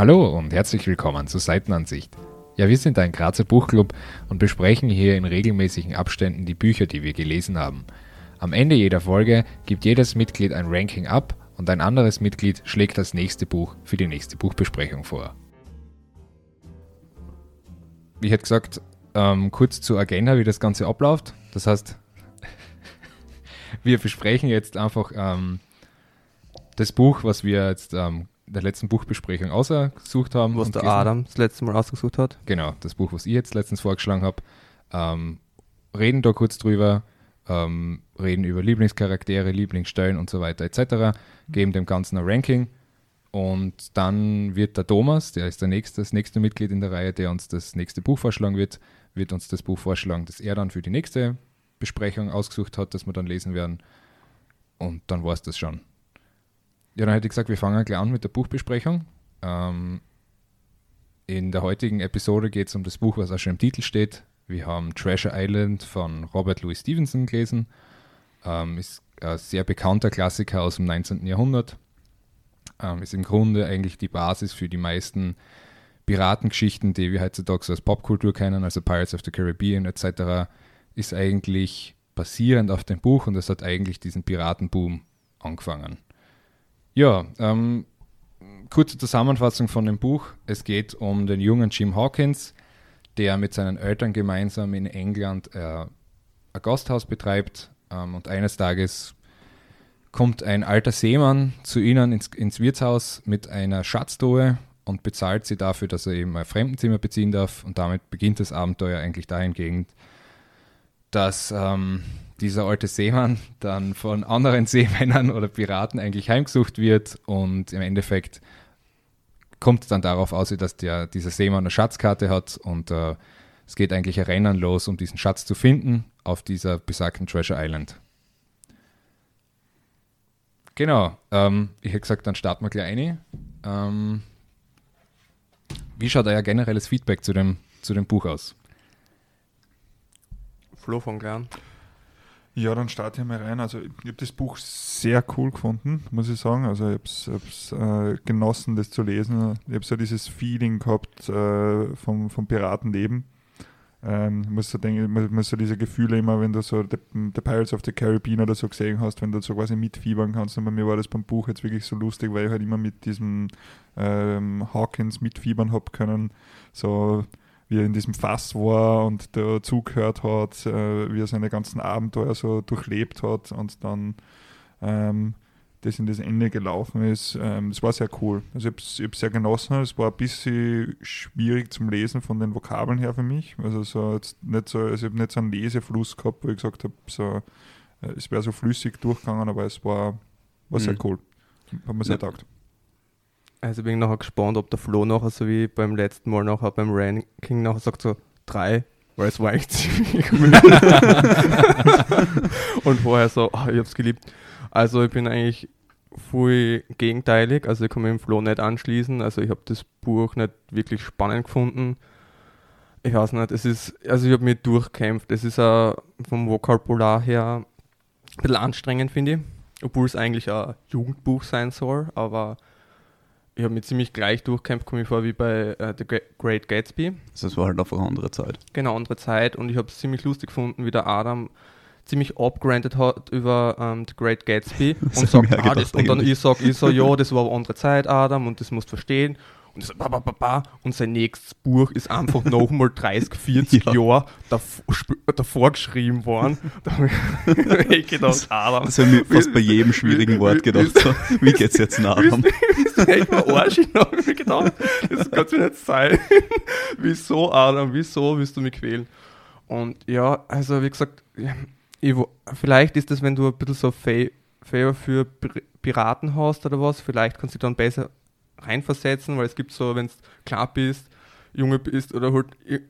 Hallo und herzlich willkommen zur Seitenansicht. Ja, wir sind ein Grazer Buchclub und besprechen hier in regelmäßigen Abständen die Bücher, die wir gelesen haben. Am Ende jeder Folge gibt jedes Mitglied ein Ranking ab und ein anderes Mitglied schlägt das nächste Buch für die nächste Buchbesprechung vor. Ich hätte gesagt, ähm, kurz zur Agenda, wie das Ganze abläuft. Das heißt, wir besprechen jetzt einfach ähm, das Buch, was wir jetzt ähm, der letzten Buchbesprechung ausgesucht haben. Was der Adam das letzte Mal ausgesucht hat. Genau, das Buch, was ich jetzt letztens vorgeschlagen habe. Ähm, reden da kurz drüber, ähm, reden über Lieblingscharaktere, Lieblingsstellen und so weiter etc. Geben dem Ganzen ein Ranking. Und dann wird der Thomas, der ist der nächste, das nächste Mitglied in der Reihe, der uns das nächste Buch vorschlagen wird, wird uns das Buch vorschlagen, das er dann für die nächste Besprechung ausgesucht hat, das wir dann lesen werden. Und dann war es das schon. Ja, dann hätte ich gesagt, wir fangen gleich an mit der Buchbesprechung. Ähm, in der heutigen Episode geht es um das Buch, was auch schon im Titel steht. Wir haben Treasure Island von Robert Louis Stevenson gelesen. Ähm, ist ein sehr bekannter Klassiker aus dem 19. Jahrhundert. Ähm, ist im Grunde eigentlich die Basis für die meisten Piratengeschichten, die wir heutzutage so als Popkultur kennen, also Pirates of the Caribbean etc., ist eigentlich basierend auf dem Buch und es hat eigentlich diesen Piratenboom angefangen. Ja, ähm, kurze Zusammenfassung von dem Buch. Es geht um den jungen Jim Hawkins, der mit seinen Eltern gemeinsam in England äh, ein Gasthaus betreibt ähm, und eines Tages kommt ein alter Seemann zu ihnen ins, ins Wirtshaus mit einer Schatztruhe und bezahlt sie dafür, dass er eben ein Fremdenzimmer beziehen darf und damit beginnt das Abenteuer eigentlich dahingehend, dass ähm, dieser alte Seemann dann von anderen Seemännern oder Piraten eigentlich heimgesucht wird und im Endeffekt kommt dann darauf aus, dass der, dieser Seemann eine Schatzkarte hat und äh, es geht eigentlich ein Rennen los, um diesen Schatz zu finden auf dieser besagten Treasure Island. Genau, ähm, ich hätte gesagt, dann starten wir gleich ein. Ähm, wie schaut euer generelles Feedback zu dem, zu dem Buch aus? Flo von Glan. Ja, dann starte ich mal rein. Also ich habe das Buch sehr cool gefunden, muss ich sagen. Also ich habe es äh, genossen, das zu lesen. Ich habe so dieses Feeling gehabt äh, vom, vom Piratenleben. Ähm, muss so denken, man muss so diese Gefühle immer, wenn du so The, The, Pirates of the Caribbean oder so gesehen hast, wenn du so quasi mitfiebern kannst. Und bei mir war das beim Buch jetzt wirklich so lustig, weil ich halt immer mit diesem ähm, Hawkins mitfiebern habe können. So wie er in diesem Fass war und da zugehört hat, äh, wie er seine ganzen Abenteuer so durchlebt hat und dann ähm, das in das Ende gelaufen ist. Ähm, das war sehr cool. Also ich habe es sehr genossen. Es war ein bisschen schwierig zum Lesen von den Vokabeln her für mich. Also so jetzt nicht so, also ich habe nicht so einen Lesefluss gehabt, wo ich gesagt habe, so, äh, es wäre so flüssig durchgegangen, aber es war, war sehr mhm. cool. Hat mir sehr ja. taugt. Also bin ich nachher gespannt, ob der Flo nachher so wie beim letzten Mal nachher beim Ranking nachher sagt so drei, weil es war eigentlich ziemlich Und vorher so, oh, ich hab's geliebt. Also ich bin eigentlich voll gegenteilig, also ich kann mich dem Flo nicht anschließen, also ich habe das Buch nicht wirklich spannend gefunden. Ich weiß nicht, es ist, also ich habe mich durchkämpft, es ist uh, vom Vokabular her ein bisschen anstrengend, finde ich, obwohl es eigentlich ein Jugendbuch sein soll, aber ich habe mich ziemlich gleich durchkämpft, komme ich vor, wie bei äh, The Great Gatsby. Also es war halt einfach eine andere Zeit. Genau, andere Zeit und ich habe es ziemlich lustig gefunden, wie der Adam ziemlich abgranted hat über ähm, The Great Gatsby und sagt, ah, das, und dann ich sage, ich so, ja, das war eine andere Zeit, Adam, und das musst du verstehen. Und, so, ba, ba, ba, und sein nächstes Buch ist einfach nochmal 30, 40 ja. Jahre davor, geschrieben worden. Da habe ich gedacht, Adam. Das habe ich fast bei jedem schwierigen Wort gedacht. So, wie geht's jetzt nach Adam? Echt mal habe ich mir gedacht, das kann mir nicht sein. wieso, Adam, wieso willst du mich quälen? Und ja, also wie gesagt, ich, vielleicht ist das, wenn du ein bisschen so Favor für Piraten hast oder was, vielleicht kannst du dann besser reinversetzen, weil es gibt so, wenn du klar bist, Junge bist oder halt,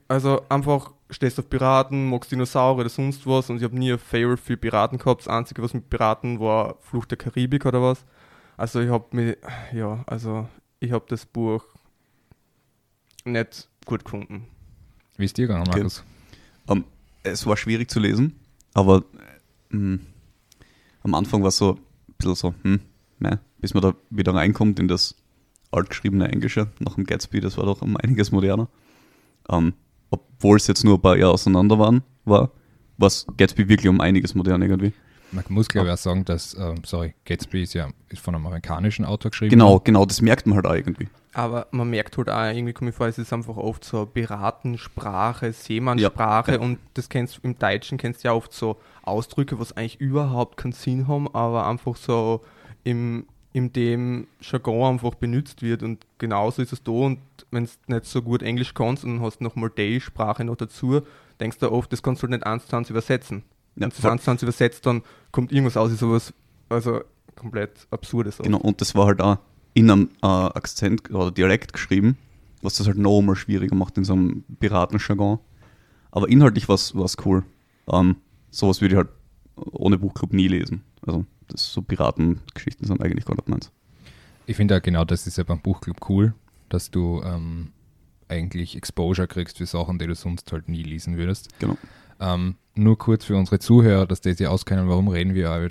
also einfach stehst auf Piraten, magst Dinosaurier oder sonst was und ich habe nie ein Favorite für Piraten gehabt. Das Einzige, was mit Piraten war, Flucht der Karibik oder was. Also ich habe mir, ja, also ich habe das Buch nicht gut gefunden. Wie ist dir gegangen, Markus? Okay. Um, ähm, es war schwierig zu lesen, aber ähm, am Anfang war es so ein bisschen so, hm, ne, bis man da wieder reinkommt in das altgeschriebene Englische nach dem Gatsby, das war doch um einiges moderner. Ähm, obwohl es jetzt nur ein paar Jahre auseinander waren, war, was Gatsby wirklich um einiges moderner irgendwie. Man muss glaube ich auch sagen, dass, ähm, sorry, Gatsby ist ja ist von einem amerikanischen Autor geschrieben. Genau, genau, das merkt man halt auch irgendwie. Aber man merkt halt auch, irgendwie komme ich vor, es ist einfach oft so Piratensprache, Seemannssprache Ja, ja. und das kennst im Deutschen kennst du ja oft so Ausdrücke, was eigentlich überhaupt keinen Sinn haben, aber einfach so im, in dem Jargon einfach benutzt wird und genauso ist es da und wenn du nicht so gut Englisch kannst und hast nochmal die Sprache noch dazu, denkst du oft, das kannst du halt nicht eins zu eins übersetzen. Ja, Wenn du das eins übersetzt, dann kommt irgendwas aus, ist sowas, also komplett absurdes. aus. Genau, und das war halt auch in einem äh, Akzent oder Dialekt geschrieben, was das halt noch mal schwieriger macht in so einem Piratenjargon. Aber inhaltlich war es cool. Ähm, sowas würde ich halt ohne Buchclub nie lesen. Also, das so Piratengeschichten sind eigentlich gar nicht meins. Ich finde auch genau das ist ja beim Buchclub cool, dass du ähm, eigentlich Exposure kriegst für Sachen, die du sonst halt nie lesen würdest. Genau. Ähm, nur kurz für unsere Zuhörer, dass die sich auskennen, warum reden wir über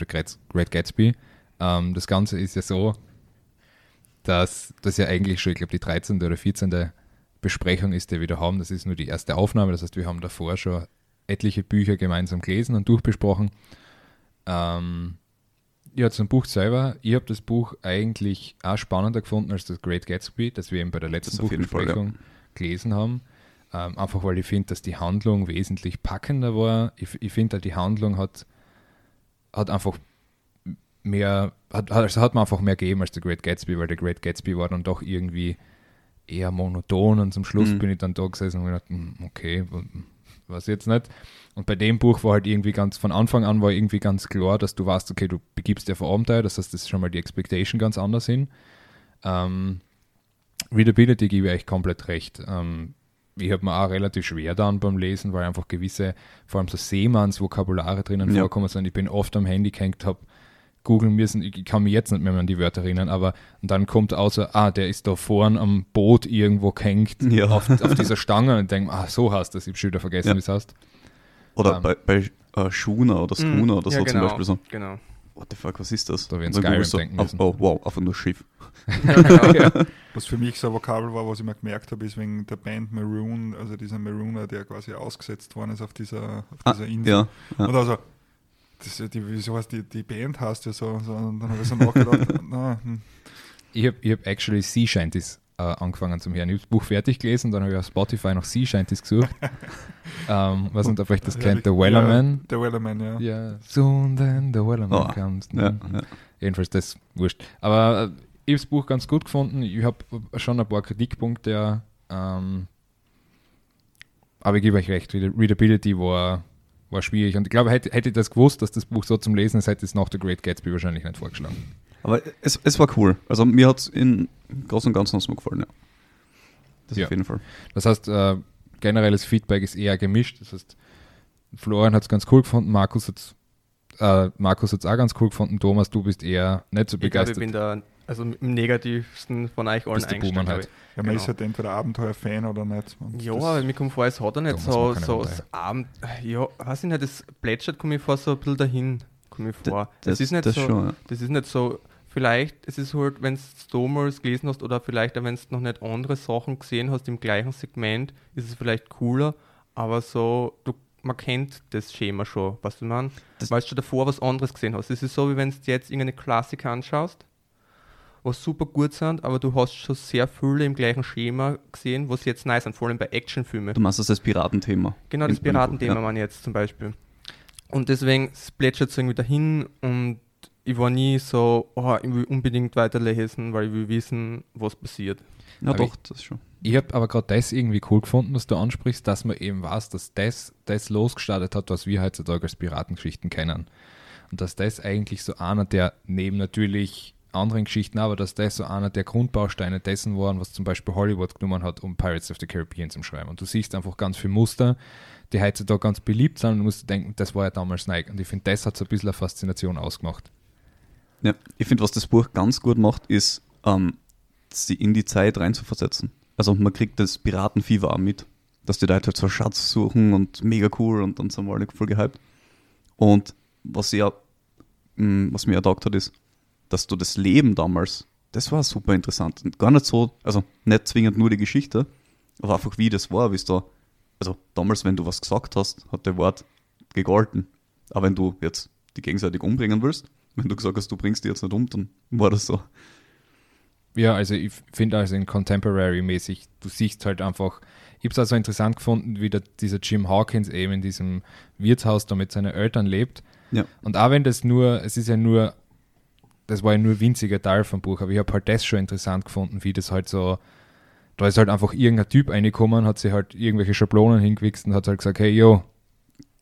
Great Gatsby. Ähm, das Ganze ist ja so, dass das ja eigentlich schon, ich glaube, die 13. oder 14. Besprechung ist, die wir da haben. Das ist nur die erste Aufnahme. Das heißt, wir haben davor schon etliche Bücher gemeinsam gelesen und durchbesprochen. Ähm, ja, zum Buch selber. Ich habe das Buch eigentlich auch spannender gefunden als das Great Gatsby, das wir eben bei der letzten jeden Fall, Buchbesprechung gelesen haben. Ähm, einfach weil ich finde, dass die Handlung wesentlich packender war. Ich, ich finde, halt, die Handlung hat, hat einfach mehr, hat, also hat man einfach mehr gegeben als der Great Gatsby, weil der Great Gatsby war dann doch irgendwie eher monoton und zum Schluss Mhm. bin ich dann da gesessen und gedacht, hm, okay, was jetzt nicht. Und bei dem Buch war halt irgendwie ganz, von Anfang an war irgendwie ganz klar, dass du weißt, okay, du begibst dir vor Abenteuer, das heißt, das ist schon mal die Expectation ganz anders hin. Ähm, Readability gebe ich euch komplett recht. Ähm, ich habe mir auch relativ schwer dann beim Lesen, weil einfach gewisse, vor allem so Seemanns-Vokabulare drinnen Ja. vorkommen sind. Ich bin oft am Handy gehängt, habe googeln müssen, ich kann mich jetzt nicht mehr an die Wörter erinnern, aber und dann kommt außer, ah, der ist da vorn am Boot irgendwo gehängt Ja. auf, auf dieser Stange und ich denke, ah, so heißt das, ich habe schon wieder vergessen, Ja. wie es heißt. Oder Ähm. bei, bei äh, Schooner oder Schooner oder Mm, ja, so genau, zum Beispiel so. Genau. What the fuck, was ist das? Da werden Skyrim du, denken oh, müssen. oh, wow, einfach nur Schiff. Ja. Was für mich so ein Vokabel war, was ich mir gemerkt habe, ist wegen der Band Maroon, also dieser Marooner, der quasi ausgesetzt worden ist auf dieser, auf Ah, dieser Insel. ja, ja. Und also, das, die, wieso heißt die, die Band heißt ja so, so und dann habe ich so nachgedacht, na, hm, Ich habe hab actually Sea Shanties äh, angefangen zum Hören. Ich habe das Buch fertig gelesen, dann habe ich auf Spotify noch Sea Shanties gesucht. ähm, was nicht, ob euch das kennt, The Wellerman. Ja, der Wellerman, ja. Ja, soon then the Wellerman Oh, comes. Ja, Mhm. ja. Jedenfalls das wurscht. Aber äh, ich habe das Buch ganz gut gefunden. Ich habe schon ein paar Kritikpunkte. ja, Ähm, aber ich gebe euch recht, Read- Readability war, war schwierig. Und ich glaube, hätte, hätte ich das gewusst, dass das Buch so zum Lesen ist, hätte ich es nach The Great Gatsby wahrscheinlich nicht vorgeschlagen. Aber es, es war cool. Also mir hat es in Großen und Ganzen mir gefallen, ja. Das Ja. auf jeden Fall. Das heißt, äh, generelles Feedback ist eher gemischt. Das heißt, Florian hat es ganz cool gefunden, Markus hat es äh, Markus hat's auch ganz cool gefunden, Thomas, du bist eher nicht so Ich glaube, ich begeistert. bin da also im negativsten von euch allen glaub halt. Ja, man Genau. ist halt entweder Abenteuer-Fan oder nicht. Und Ja, das- aber mir kommt vor, es hat er nicht so, so das Abend. Ja, weiß ich nicht, das plätschert, komme ich vor, so ein bisschen dahin, komme ich vor. Das, Das, ist nicht das so, schon, ja. das ist nicht so, vielleicht, es ist halt, wenn du es damals gelesen hast oder vielleicht auch, wenn du noch nicht andere Sachen gesehen hast im gleichen Segment, ist es vielleicht cooler, aber so, du, man kennt das Schema schon, was du meinst, weil du schon davor was anderes gesehen hast. Es ist so, wie wenn du jetzt irgendeine Klassik anschaust, was super gut sind, aber du hast schon sehr viele im gleichen Schema gesehen, was jetzt nice sind, vor allem bei Actionfilmen. Du machst das als Piratenthema. Genau, das Piratenthema ja. ich jetzt zum Beispiel. Und deswegen plätschert es irgendwie dahin und ich war nie so, oh, ich will unbedingt weiterlesen, weil ich will wissen, was passiert. Ja, Aber doch, das schon. Ich habe aber gerade das irgendwie cool gefunden, was du ansprichst, dass man eben weiß, dass das, das losgestartet hat, was wir heutzutage als Piratengeschichten kennen. Und dass das eigentlich so einer der, neben natürlich anderen Geschichten, aber dass das so einer der Grundbausteine dessen waren, was zum Beispiel Hollywood genommen hat, um Pirates of the Caribbean zu schreiben. Und du siehst einfach ganz viele Muster, die heutzutage ganz beliebt sind und du musst denken, das war ja damals Nike. Und ich finde, das hat so ein bisschen eine Faszination ausgemacht. Ja, ich finde, was das Buch ganz gut macht, ist, ähm, sie in die Zeit reinzuversetzen. Also man kriegt das Piratenfieber auch mit, dass die Leute halt so Schatz suchen und mega cool und dann sind wir alle voll gehypt. Und was ja, mh, was mir ertaugt hat, ist, dass du das Leben damals das war super interessant. Und gar nicht so, also nicht zwingend nur die Geschichte, aber einfach wie das war, wie es da, also damals, wenn du was gesagt hast, hat der Wort gegolten. Aber wenn du jetzt die gegenseitig umbringen willst, wenn du gesagt hast, du bringst die jetzt nicht um, dann war das so. Ja, also ich finde also in Contemporary-mäßig, du siehst halt einfach, ich habe es also interessant gefunden, wie der, dieser Jim Hawkins eben in diesem Wirtshaus da mit seinen Eltern lebt. Ja. Und auch wenn das nur, es ist ja nur, das war ja nur ein winziger Teil vom Buch, aber ich habe halt das schon interessant gefunden, wie das halt so, da ist halt einfach irgendein Typ reingekommen, hat sich halt irgendwelche Schablonen hingewichst und hat halt gesagt, hey, yo,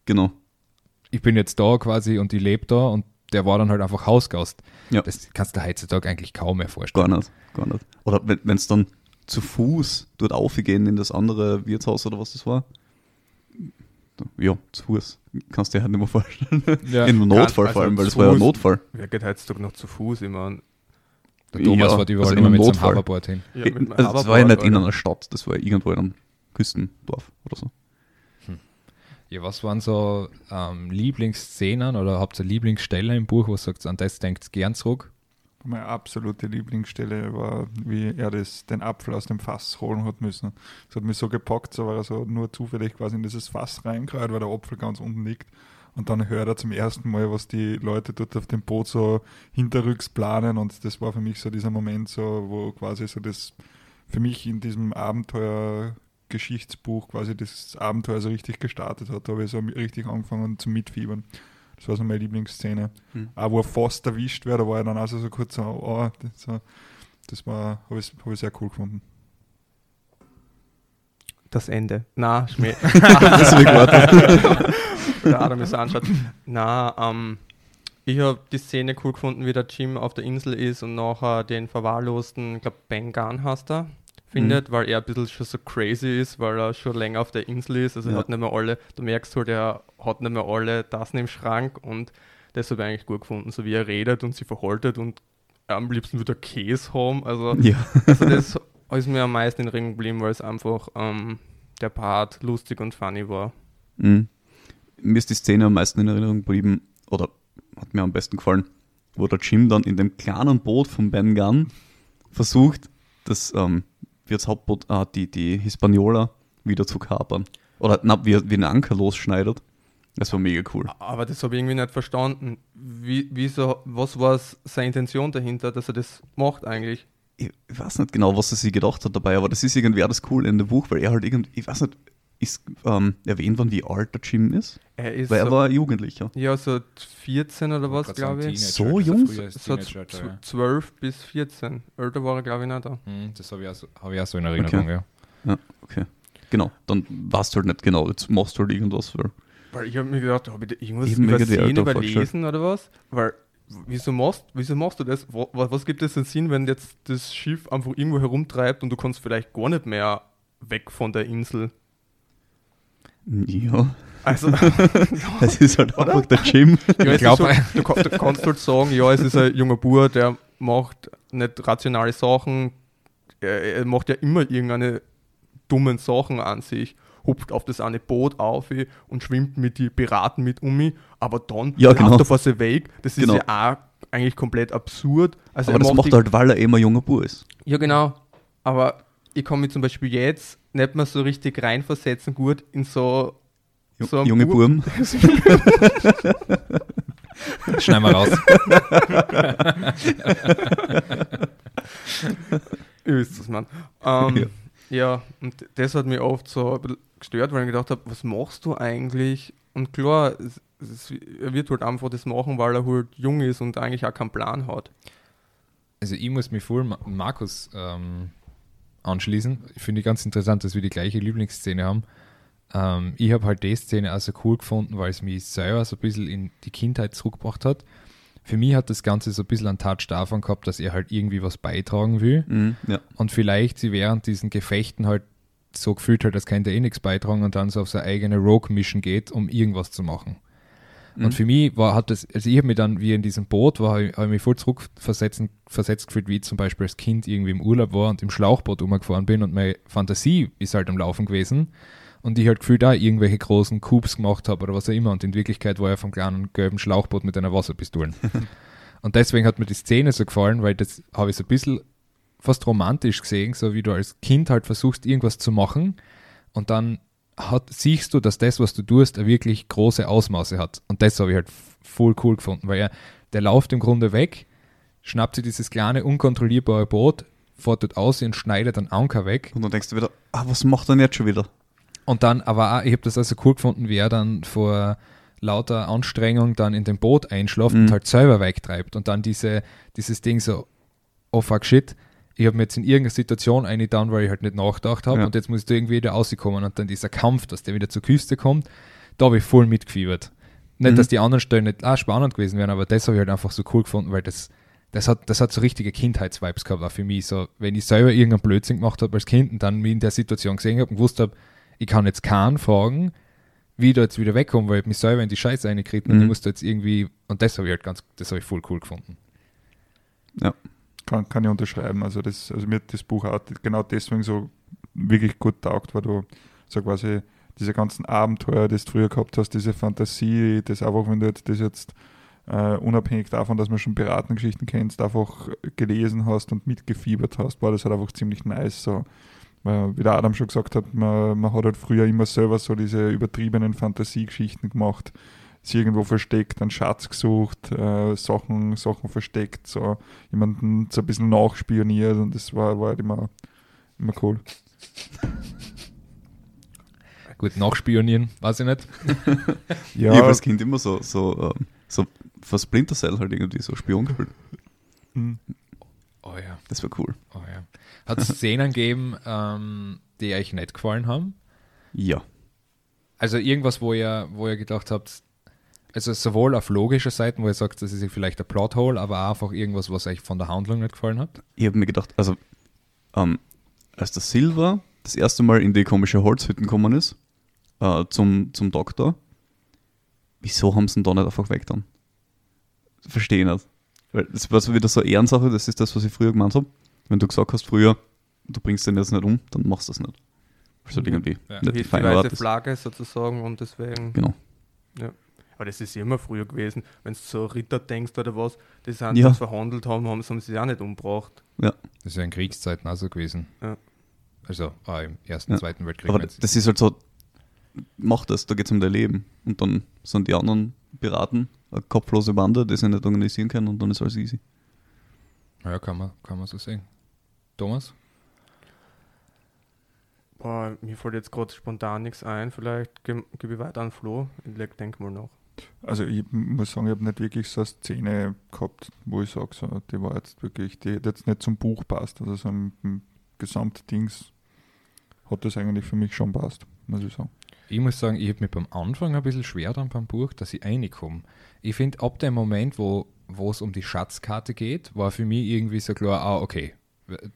Genau. ich bin jetzt da quasi und ich lebe da und der war dann halt einfach Hausgast. Ja. Das kannst du heutzutage eigentlich kaum mehr vorstellen. Gar nicht, gar nicht. Oder wenn es dann zu Fuß dort aufgehen in das andere Wirtshaus oder was das war. Ja, zu Fuß. Kannst du dir halt nicht mehr vorstellen. Ja. In einem Notfall also vor allem, weil das war ja ein. Notfall. Wer geht heutzutage noch zu Fuß immer? Der Thomas Ja, fährt überall also immer mit einem seinem Notfall. Hoverboard hin. Ja, also das war ja nicht in einer Stadt, das war ja irgendwo in einem Küstendorf oder so. Ja, was waren so ähm, Lieblingsszenen oder habt ihr Lieblingsstellen im Buch, ihr sagt, an das denkt gern zurück? Meine absolute Lieblingsstelle war, wie er das, den Apfel aus dem Fass holen hat müssen. Das hat mich so gepackt, so weil er so nur zufällig quasi in dieses Fass reingereiht, weil der Apfel ganz unten liegt. Und dann hört er zum ersten Mal, was die Leute dort auf dem Boot so hinterrücks planen. Und das war für mich so dieser Moment, so, wo quasi so das für mich in diesem Abenteuer-Geschichtsbuch quasi das Abenteuer so richtig gestartet hat. Da habe ich so richtig angefangen zu mitfiebern. Das war so meine Lieblingsszene. Hm. Auch wo er fast erwischt wird, da war er dann also so kurz so, oh, das, so, das war, habe ich, hab ich sehr cool gefunden. Das Ende. Na, Schmäh. Deswegen der Adam es anschaut. Na, ähm, ich habe die Szene cool gefunden, wie der Jim auf der Insel ist und nachher den verwahrlosten, ich glaube Ben Gunn heißt er, findet, weil er ein bisschen schon so crazy ist, weil er schon länger auf der Insel ist. Also er Ja. hat nicht mehr alle, du merkst halt, er hat nicht mehr alle Tassen im Schrank und das habe ich eigentlich gut gefunden, so wie er redet und sie verhaltet und am liebsten würde er Käse haben. Also Ja. also das ist mir am meisten in Erinnerung geblieben, weil es einfach ähm, der Part lustig und funny war. Mhm. Mir ist die Szene am meisten in Erinnerung geblieben, oder hat mir am besten gefallen, wo der Jim dann in dem kleinen Boot von Ben Gunn versucht, das ähm, Wirtshauptboot, äh, die, die Hispaniola wieder zu kapern. Oder na, wie, wie einen Anker losschneidet. Das war mega cool. Aber das habe ich irgendwie nicht verstanden. Wie, wieso, was war seine Intention dahinter, dass er das macht eigentlich? Ich, ich weiß nicht genau, was er sich gedacht hat dabei, aber das ist irgendwer das cool in dem Buch, weil er halt irgendwie, ich weiß nicht, ist ähm, erwähnt worden, wie alt der Jim ist? Er ist Weil er so, war Jugendlicher. ja so 14 oder was, glaube ich. So also jung? So Teenager, z- ja. 12 bis 14. Älter war er, glaube ich, nicht da. Hm, Das habe ich, auch so- hab ich auch so in Erinnerung, Okay. ja. Okay. Genau, dann weißt du halt nicht genau, jetzt machst du halt irgendwas für. Weil ich habe mir gedacht, habe ich irgendwas Eben übersehen, überlesen oder was? Weil, wieso machst, wieso machst du das? Wa- wa- Was gibt es denn Sinn, wenn jetzt das Schiff einfach irgendwo herumtreibt und du kannst vielleicht gar nicht mehr weg von der Insel? Ja, Also, das ist halt einfach der Jim. Ja, es ist glaub- so, du, du kannst halt sagen, ja, es ist ein junger Bub, der macht nicht rationale Sachen, er, er macht ja immer irgendeine dummen Sachen an sich, hupft auf das eine Boot auf und schwimmt mit die Piraten mit um mich, aber dann Ja, genau. er vor sie weg. Das ist Genau. ja auch eigentlich komplett absurd. Also Aber er das macht er halt, weil er immer junger Bub ist. Ja, genau. Aber ich kann mich zum Beispiel jetzt nicht mehr so richtig reinversetzen, gut in so. So junge Bub- Buben. Schneiden wir raus. Ihr wisst es, Mann. Ähm, ja. und das hat mich oft so ein bisschen gestört, weil ich gedacht habe, was machst du eigentlich? Und klar, es, es, er wird halt einfach das machen, weil er halt jung ist und eigentlich auch keinen Plan hat. Also ich muss mich voll Ma- Markus ähm, anschließen. Ich finde ganz interessant, dass wir die gleiche Lieblingsszene haben. Ähm, ich habe halt die Szene auch so cool gefunden, weil es mich selber so ein bisschen in die Kindheit zurückgebracht hat. Für mich hat das Ganze so ein bisschen einen Touch davon gehabt, dass er halt irgendwie was beitragen will Mhm, ja. und vielleicht sie während diesen Gefechten halt so gefühlt hat, als könnte er eh nichts beitragen und dann so auf seine eigene Rogue-Mission geht, um irgendwas zu machen. Mhm. Und für mich war, hat das, also ich habe mich dann, wie in diesem Boot war, habe ich, mich voll zurückversetzt versetzt gefühlt, wie ich zum Beispiel als Kind irgendwie im Urlaub war und im Schlauchboot umgefahren bin und meine Fantasie ist halt am Laufen gewesen und ich halt gefühlt da irgendwelche großen Coups gemacht habe oder was auch immer und in Wirklichkeit war er vom kleinen gelben Schlauchboot mit einer Wasserpistole. Und deswegen hat mir die Szene so gefallen, weil das habe ich so ein bisschen fast romantisch gesehen, so wie du als Kind halt versuchst, irgendwas zu machen und dann hat, siehst du, dass das, was du tust, wirklich große Ausmaße hat. Und das habe ich halt voll cool gefunden, weil er, der läuft im Grunde weg, schnappt sich dieses kleine, unkontrollierbare Boot, fährt dort aus und schneidet einen Anker weg. Und dann denkst du wieder, ah, was macht er denn jetzt schon wieder? Und dann, aber auch, ich habe das also cool gefunden, wie er dann vor lauter Anstrengung dann in dem Boot einschläft Mhm. und halt selber wegtreibt. Und dann diese, dieses Ding so, oh fuck shit, ich habe mir jetzt in irgendeiner Situation eingetan, weil ich halt nicht nachgedacht habe Ja. und jetzt muss ich da irgendwie wieder rauskommen. Und dann dieser Kampf, dass der wieder zur Küste kommt, da habe ich voll mitgefiebert. Nicht, Mhm. dass die anderen Stellen nicht auch spannend gewesen wären, aber das habe ich halt einfach so cool gefunden, weil das, das hat, das hat so richtige Kindheitsvibes gehabt, auch für mich. So, wenn ich selber irgendeinen Blödsinn gemacht habe als Kind und dann mich in der Situation gesehen habe und gewusst habe, ich kann jetzt keinen fragen, wie ich da jetzt wieder wegkomme, weil ich mich selber in die Scheiße reingekriegt und Mhm. ich musste jetzt irgendwie, und das habe ich halt ganz, das habe ich voll cool gefunden. Kann, kann ich unterschreiben. Also, das, also mir hat das Buch auch genau deswegen so wirklich gut taugt, weil du so quasi diese ganzen Abenteuer, das du früher gehabt hast, diese Fantasie, das einfach, wenn du jetzt das jetzt äh, unabhängig davon, dass man schon Piratengeschichten kennst, einfach gelesen hast und mitgefiebert hast, war das halt einfach ziemlich nice. So. Weil, wie der Adam schon gesagt hat, man, man hat halt früher immer selber so diese übertriebenen Fantasiegeschichten gemacht, sich irgendwo versteckt, einen Schatz gesucht, äh, Sachen, Sachen versteckt, so jemanden so ein bisschen nachspioniert und das war, war halt immer, immer cool. Gut, nachspionieren, weiß ich nicht. Ich habe als Kind immer so, so, ähm, so für Splinter Cell halt irgendwie so Spion gespielt. Mhm. Oh ja, Das war cool. oh ja. Hat es Szenen gegeben, ähm, die euch nicht gefallen haben? Ja. Also irgendwas, wo ihr, wo ihr gedacht habt, also sowohl auf logischer Seite, wo ihr sagt, das ist vielleicht ein Plothole, aber auch einfach irgendwas, was euch von der Handlung nicht gefallen hat? Ich habe mir gedacht, also, ähm, als der Silver das erste Mal in die komische Holzhütten gekommen ist, äh, zum, zum Doktor, wieso haben sie ihn da nicht einfach weg dann? Verstehe ich nicht. Weil das war so wieder so eine Ehrensache, das ist das, was ich früher gemeint habe. Wenn du gesagt hast früher, du bringst den jetzt nicht um, dann machst du das nicht. Also irgendwie Ja. nicht die weiße. Flagge sozusagen und deswegen. Genau. Aber das ist immer früher gewesen. Wenn du so Ritter denkst oder was, die sind Ja. das verhandelt haben, haben, haben sie sich auch nicht umgebracht. Das ist ja in Kriegszeiten auch so gewesen. Ja. Also ah, im Ersten, Ja. Zweiten Weltkrieg. Aber das ist halt so, mach das, da geht es um dein Leben. Und dann sind die anderen Piraten eine kopflose Bande, die sie nicht organisieren können und dann ist alles easy. ja, kann man, kann man so sehen. Thomas? Boah, mir fällt jetzt gerade spontan nichts ein. Vielleicht gebe geb ich weiter an Flo. Ich leg- denk mal nach. Also ich muss sagen, ich habe nicht wirklich so eine Szene gehabt, wo ich sage, so, die war jetzt wirklich, die hat jetzt nicht zum Buch passt. Also so im Gesamtdings hat das eigentlich für mich schon passt, muss ich sagen. Ich muss sagen, ich habe mir beim Anfang ein bisschen schwer dann beim Buch, dass ich reinkomme. Ich finde, ab dem Moment, wo wo es um die Schatzkarte geht, war für mich irgendwie so klar, ah, okay,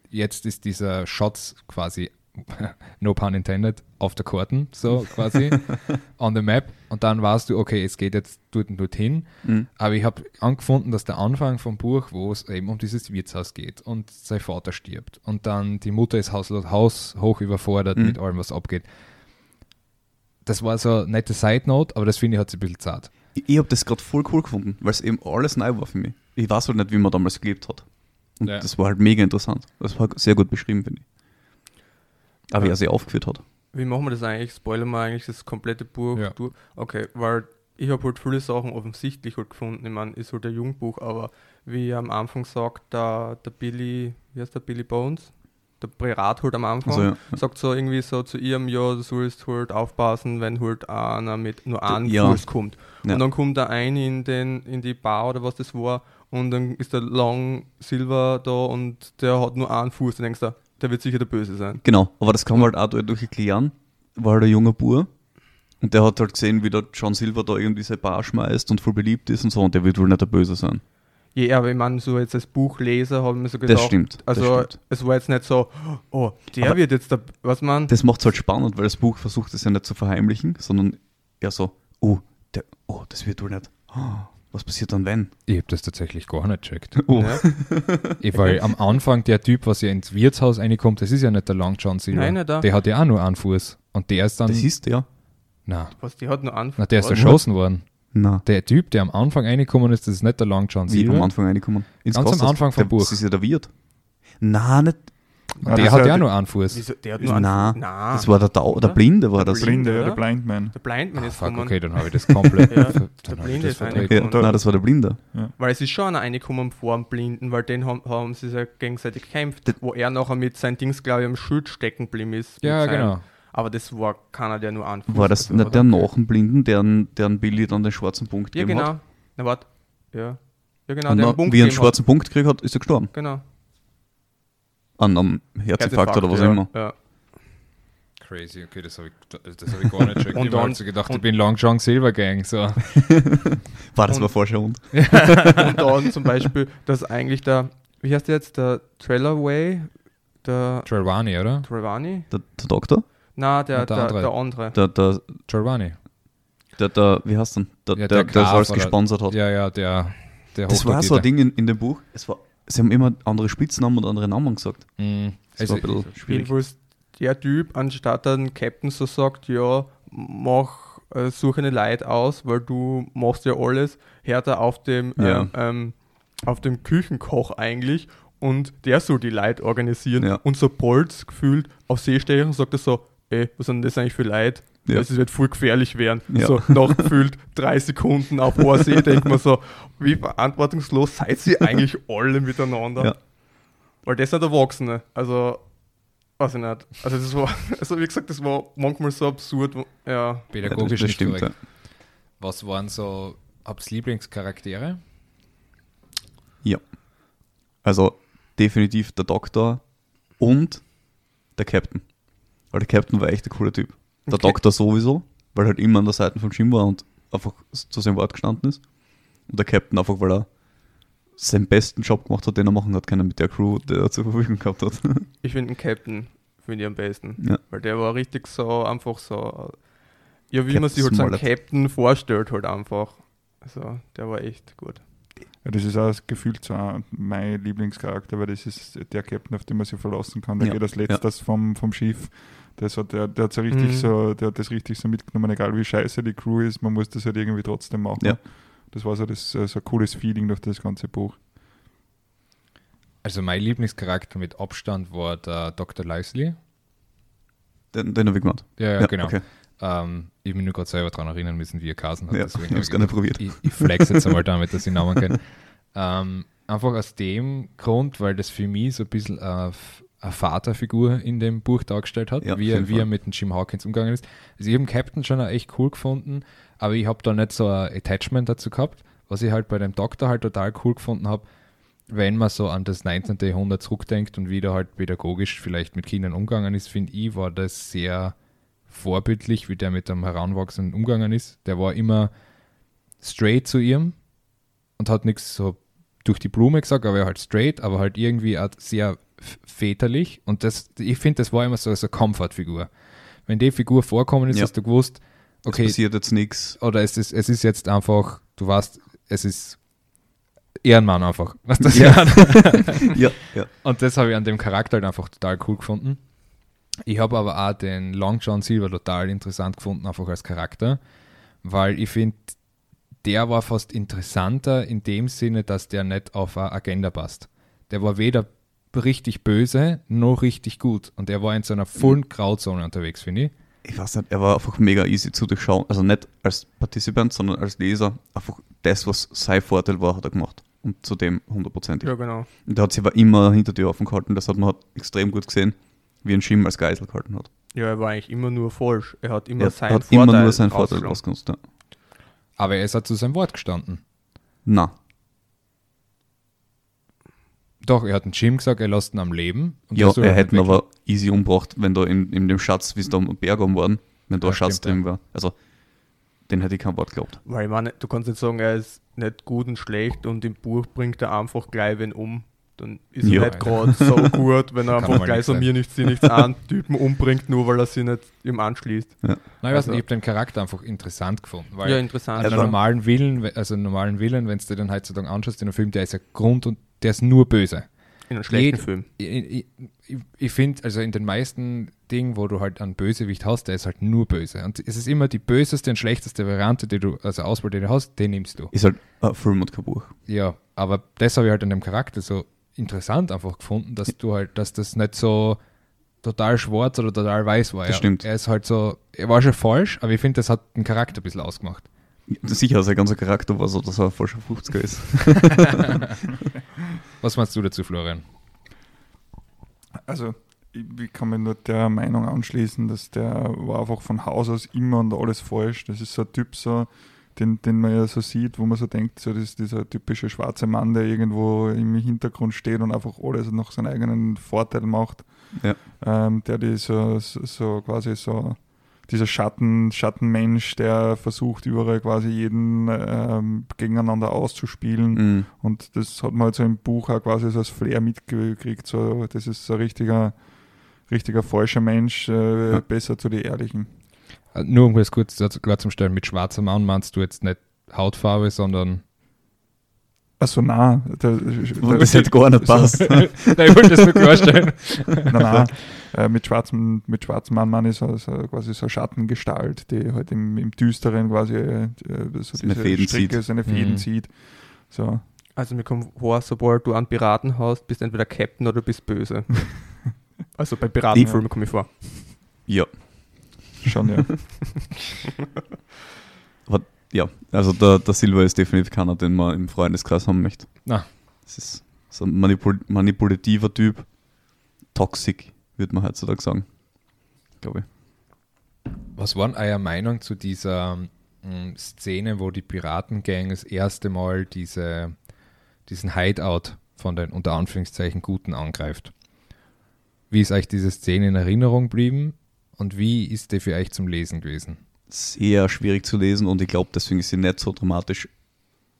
jetzt ist dieser Schatz quasi, no pun intended, auf der Karten, so quasi, on the map. Und dann warst du, okay, es geht jetzt dort und dorthin. Mhm. Aber ich habe angefunden, dass der Anfang vom Buch, wo es eben um dieses Wirtshaus geht und sein Vater stirbt und dann die Mutter ist Haus, Haus hoch überfordert Mhm. mit allem, was abgeht. Das war so eine nette Side Note, aber das finde ich hat sich ein bisschen zart. Ich, ich habe das gerade voll cool gefunden, weil es eben alles neu war für mich. Ich weiß halt nicht, wie man damals gelebt hat. Und Ja. das war halt mega interessant. Das war sehr gut beschrieben, finde ich. Aber wie Ja. er sie aufgeführt hat. Wie machen wir das eigentlich? Spoilern wir eigentlich das komplette Buch Ja. durch? Okay, weil ich habe halt viele Sachen offensichtlich halt gefunden. Ich meine, ist halt ein Jungbuch, aber wie er am Anfang sagt, der, der Billy, wie heißt der Billy Bones? Der Pirat halt am Anfang. Also, ja. sagt so irgendwie so zu ihm, ja, du sollst halt aufpassen, wenn halt einer mit nur einem Ja. Fuß kommt. Ja. Und dann kommt er ein in, den, in die Bar oder was das war und dann ist der Long Silver da und der hat nur einen Fuß. Dann denkst du, der wird sicher der Böse sein. Genau, aber das kann man halt auch durch erklären, war halt ein junger Bur und der hat halt gesehen, wie der John Silver da irgendwie seine Bar schmeißt und voll beliebt ist und so und der wird wohl nicht der Böse sein. Ja, aber ich meine, so jetzt als Buchleser habe ich mir so gedacht, Das stimmt. also das, stimmt. es war jetzt nicht so, oh, der Aber- wird jetzt der, was man, das macht es halt spannend, weil das Buch versucht es ja nicht zu verheimlichen, sondern eher so, oh, der, oh das wird wohl nicht. Oh, was passiert dann, wenn? Ich habe das tatsächlich gar nicht checkt. Oh, ja, Ich, weil am Anfang der Typ, was ja ins Wirtshaus reinkommt, das ist ja nicht der Long John Silver. Nein, nicht der. Der hat ja auch nur einen Fuß. Und der ist dann. das ist der. na, was, die hat nur einen na, der ist Fuß. erschossen worden. Na, Der Typ, der am Anfang reingekommen ist, das ist nicht der Long John wie am Silver. Anfang reingekommen. Ins Ganz am Gasthaus. Anfang vom der, Buch. Das ist ja der Wirt. Na, nicht. Ah, Der das hat ja nur einen Fuß. Wieso? Der hat Nein, nur einen- Nein, Nein. das war der, Dau der? Blinde, war Der das. Blinde. Blinde, ja, der Blind Man. Der Blindman Ah, ist fuck, okay, dann habe ich das komplett. Ja, der Blinde das ist. Ja, gekommen. nein, das war der Blinde. Weil es ist schon einer reingekommen vor dem Blinden, weil den haben, haben sie sich gegenseitig gekämpft, Das- wo er nachher mit seinen Dings, glaube ich, am Schild stecken geblieben ist. Ja, genau. Aber das war keiner, der nur anfußt. War das nicht der nach dem Blinden, deren, deren Billy dann den schwarzen Punkt Ja, gegeben genau. hat? Na, warte. Ja. Ja, genau, Und der na, einen Punkt wie er einen hat. schwarzen Punkt gekriegt hat, ist er gestorben. Genau. An einem Herzinfarkt oder was ja. immer. Ja. Crazy, okay, das habe ich, das hab ich gar nicht checkt. Und Ich habe so gedacht, ich bin Long John Silver Gang. So. War das Und- war vorher und? Und dann zum Beispiel, dass eigentlich der, wie heißt der jetzt, der Trailerway, der Trelawney, oder? Trevani? Der, der Doktor? Na, der, der der, andere. der andere. Der, der, Trelawney. der, der, wie heißt denn? Der, Ja, der, der der, Graf alles oder- gesponsert hat. Ja, ja, der, der das war so ein. Ding in, in dem Buch. Es war, sie haben immer andere Spitznamen und andere Namen gesagt. Mhm. Das Also, war ein bisschen schwierig. Jedenfalls der Typ, anstatt den Captain so sagt, ja, mach, äh, suche eine Leid aus, weil du machst ja alles, hört er auf dem, Ja. ähm, ähm, auf dem Küchenkoch eigentlich und der soll die Leid organisieren Ja. und sobald gefühlt auf See stechen, sagt er so, ey, was sind das eigentlich für Leid? Ja. Das wird voll gefährlich werden. Ja. So nach gefühlt drei Sekunden auf hoher See denkt man so, wie verantwortungslos seid ihr eigentlich alle miteinander? Ja. Weil das sind Erwachsene. Also, weiß ich nicht. Also, das war, also wie gesagt, das war manchmal so absurd. Ja, pädagogisch Ja, das stimmt, korrekt. Was waren so, ihr Lieblingscharaktere? Ja. Also definitiv der Doktor und der Captain. Weil der Captain war echt ein cooler Typ. Der Okay. Doktor sowieso, weil er halt immer an der Seite von Jim war und einfach zu seinem Wort gestanden ist. Und der Captain einfach, weil er seinen besten Job gemacht hat, den er machen hat können mit der Crew, die er zur Verfügung gehabt hat. ich finde den Captain finde ich am besten. ja. Weil der war richtig so, einfach so, ja, wie man Captain sich halt so einen. Captain vorstellt, halt einfach. Also, der war echt gut. Ja, das ist auch gefühlt so mein Lieblingscharakter, weil das ist der Captain, auf den man sich verlassen kann. Der Ja, geht als letztes vom, vom Schiff. Das hat, der, der hat so richtig Mhm. so, der hat das richtig so mitgenommen, egal wie scheiße die Crew ist, man muss das halt irgendwie trotzdem machen. Ja. Das war so, das, äh, so ein cooles Feeling durch das ganze Buch. Also mein Lieblingscharakter mit Abstand war der Dr. Lively. Den, den habe ich gemacht. Ja, ja, genau. Okay. Ähm, ich bin nur gerade selber daran erinnern müssen, wie er Kasen hat. Ja, deswegen ich hab hab's gar nicht gedacht, probiert. Ich, ich flex jetzt einmal damit, dass ich Namen kenne. Ähm, einfach aus dem Grund, weil das für mich so ein bisschen äh, eine Vaterfigur in dem Buch dargestellt hat, Ja, wie, er, wie er mit dem Jim Hawkins umgegangen ist. Also ich habe den Captain schon echt cool gefunden, aber ich habe da nicht so ein Attachment dazu gehabt. Was ich halt bei dem Doktor halt total cool gefunden habe, wenn man so an das 19. Jahrhundert zurückdenkt und wie der halt pädagogisch vielleicht mit Kindern umgegangen ist, finde ich, war das sehr vorbildlich, wie der mit dem Heranwachsenden umgegangen ist. Der war immer straight zu ihm und hat nichts so durch die Blume gesagt, aber er halt straight, aber halt irgendwie auch sehr väterlich. Und das, ich finde, das war immer so, so eine Comfort-Figur. Wenn die Figur vorkommen ist, Ja. hast du gewusst, Es okay, passiert jetzt nichts. oder es ist, es ist jetzt einfach, du weißt, es ist Ehrenmann einfach. Was das ja. Ja, ja. Und das habe ich an dem Charakter halt einfach total cool gefunden. Ich habe aber auch den Long John Silver total interessant gefunden, einfach als Charakter, weil ich finde, der war fast interessanter in dem Sinne, dass der nicht auf eine Agenda passt. Der war weder richtig böse noch richtig gut und er war in so einer vollen Grauzone unterwegs, finde ich. ich weiß nicht, er war einfach mega easy zu durchschauen. Also nicht als Participant, sondern als Leser. Einfach das, was sein Vorteil war, hat er gemacht. Und zudem hundertprozentig. Ja, genau. Und er hat sich aber immer hinter die offen gehalten. Das hat man halt extrem gut gesehen, wie ein Schim als Geisel gehalten hat. Ja, er war eigentlich immer nur falsch. Er hat immer Er seinen hat Vorteil immer nur seinen Vorteil ausgenutzt. Ja. Aber er ist halt zu seinem Wort gestanden. Na, Doch, er hat dem Jim gesagt, er lässt ihn am Leben. und ja, er halt hätte ihn aber easy umgebracht, wenn da in, in dem Schatz, wie es da am Berg oben waren, wenn da Ja, ein Schatz stimmt, drin war. Also, den hätte ich kein Wort geglaubt. Weil ich meine, du kannst nicht sagen, er ist nicht gut und schlecht und im Buch bringt er einfach gleich wen um. Dann ist Ja. er nicht gerade so gut, wenn er einfach gleich so mir nichts, sie nichts an Typen umbringt, nur weil er sich nicht ihm anschließt. Nein, ich weiß Also- nicht, ich habe den Charakter einfach interessant gefunden. Weil ja, interessant. einen Also- normalen Willen, also normalen Willen, wenn du dir dann heutzutage anschaust in einem Film, der ist ja Grund und der ist nur böse. in einem schlechten jed- Film. Ich, ich, ich, finde, also in den meisten Ding, wo du halt einen Bösewicht hast, der ist halt nur böse. Und es ist immer die böseste und schlechteste Variante, die du, also Auswahl, die du hast, den nimmst du. Ist halt ein Film und kein Buch. Ja, aber das habe ich halt an dem Charakter so interessant einfach gefunden, dass du halt, dass das nicht so total schwarz oder total weiß war. Das ja. stimmt. Er ist halt so, er war schon falsch, aber ich finde, das hat den Charakter ein bisschen ausgemacht. Sicher, sein ganzer Charakter war so, dass er ein falscher 50er ist. Was meinst du dazu, Florian? Also, ich, ich kann mich nur der Meinung anschließen, dass der war einfach von Haus aus immer und alles falsch. Das ist so ein Typ, so, den, den man ja so sieht, wo man so denkt, so, das ist dieser typische schwarze Mann, der irgendwo im Hintergrund steht und einfach alles nach seinen eigenen Vorteil macht. Ja. Ähm, der die so, so, so quasi so dieser Schatten, Schattenmensch, der versucht überall quasi jeden ähm, gegeneinander auszuspielen. Mhm. Und das hat man halt so im Buch auch quasi so als Flair mitgekriegt. So, das ist so ein richtiger, richtiger falscher Mensch, äh, Ja. besser zu den Ehrlichen. Äh, Nur um das kurz dazu klar zum Stellen, mit schwarzer Mann meinst du jetzt nicht Hautfarbe, sondern Also na, der, Das hätte gar nicht passt. Nein, ich wollte das nur klarstellen. nein, nein, äh, mit schwarzem, mit schwarzem Mann, Mann ist so, so quasi so eine Schattengestalt, die halt im, im Düsteren quasi äh, so Seine diese Fäden Stricke, zieht. seine Fäden Mhm. zieht. So. Also mir kommt vor, sobald du einen Piraten hast, bist du entweder Captain oder bist böse. also bei Piratenfilmen komme ich vor. Ja. Schon, ja. Ja, also der, der Silver ist definitiv keiner, den man im Freundeskreis haben möchte. Na. Das ist so ein manipul manipulativer Typ. Toxic, würde man heutzutage sagen. Glaube ich. Was war eure Meinung zu dieser mh, Szene, wo die Piratengang das erste Mal diese, diesen Hideout von den unter Anführungszeichen Guten angreift? Wie ist euch diese Szene in Erinnerung geblieben und wie ist die für euch zum Lesen gewesen? Sehr schwierig zu lesen und ich glaube, deswegen ist sie nicht so dramatisch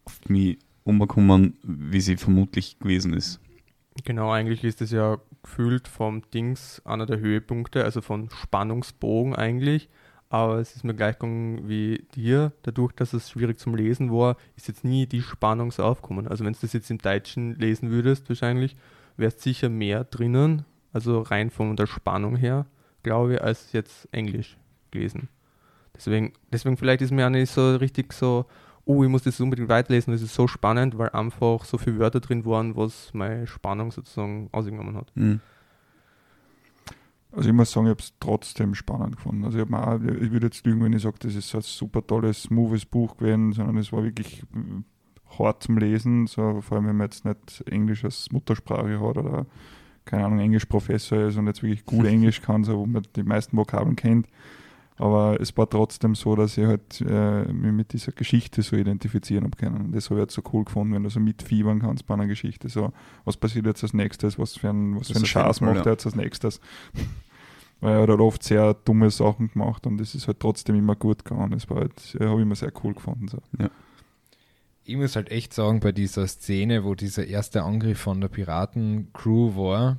auf mich umgekommen, wie sie vermutlich gewesen ist. Genau, eigentlich ist es ja gefühlt vom Dings einer der Höhepunkte, also von Spannungsbogen eigentlich. Aber es ist mir gleich gegangen wie dir, dadurch, dass es schwierig zum Lesen war, ist jetzt nie die Spannung so aufgekommen. Also wenn du das jetzt im Deutschen lesen würdest, wahrscheinlich, wärst sicher mehr drinnen, also rein von der Spannung her, glaube ich, als jetzt Englisch gelesen. Deswegen, deswegen vielleicht ist mir auch nicht so richtig so, oh, ich muss das unbedingt weiterlesen, das ist so spannend, weil einfach so viele Wörter drin waren, was meine Spannung sozusagen ausgenommen hat. Mhm. Also ich muss sagen, ich habe es trotzdem spannend gefunden. Also ich, auch, ich würde jetzt lügen, wenn ich sage, das ist ein super tolles, smoothes Buch gewesen, sondern es war wirklich äh, hart zum Lesen, so, vor allem wenn man jetzt nicht Englisch als Muttersprache hat oder keine Ahnung, Englischprofessor ist und jetzt wirklich gut Englisch kann, so, wo man die meisten Vokabeln kennt. Aber es war trotzdem so, dass ich halt äh, mich mit dieser Geschichte so identifizieren habe können. Und das habe ich jetzt so cool gefunden, wenn du so mitfiebern kannst bei einer Geschichte. So, was passiert jetzt als nächstes? Was für ein, was Das für ein Fall, macht ja. er jetzt als nächstes? Weil er hat halt oft sehr dumme Sachen gemacht und es ist halt trotzdem immer gut gegangen. Das war halt, äh, habe ich immer sehr cool gefunden. So. Ich muss halt echt sagen, bei dieser Szene, wo dieser erste Angriff von der Piratencrew war,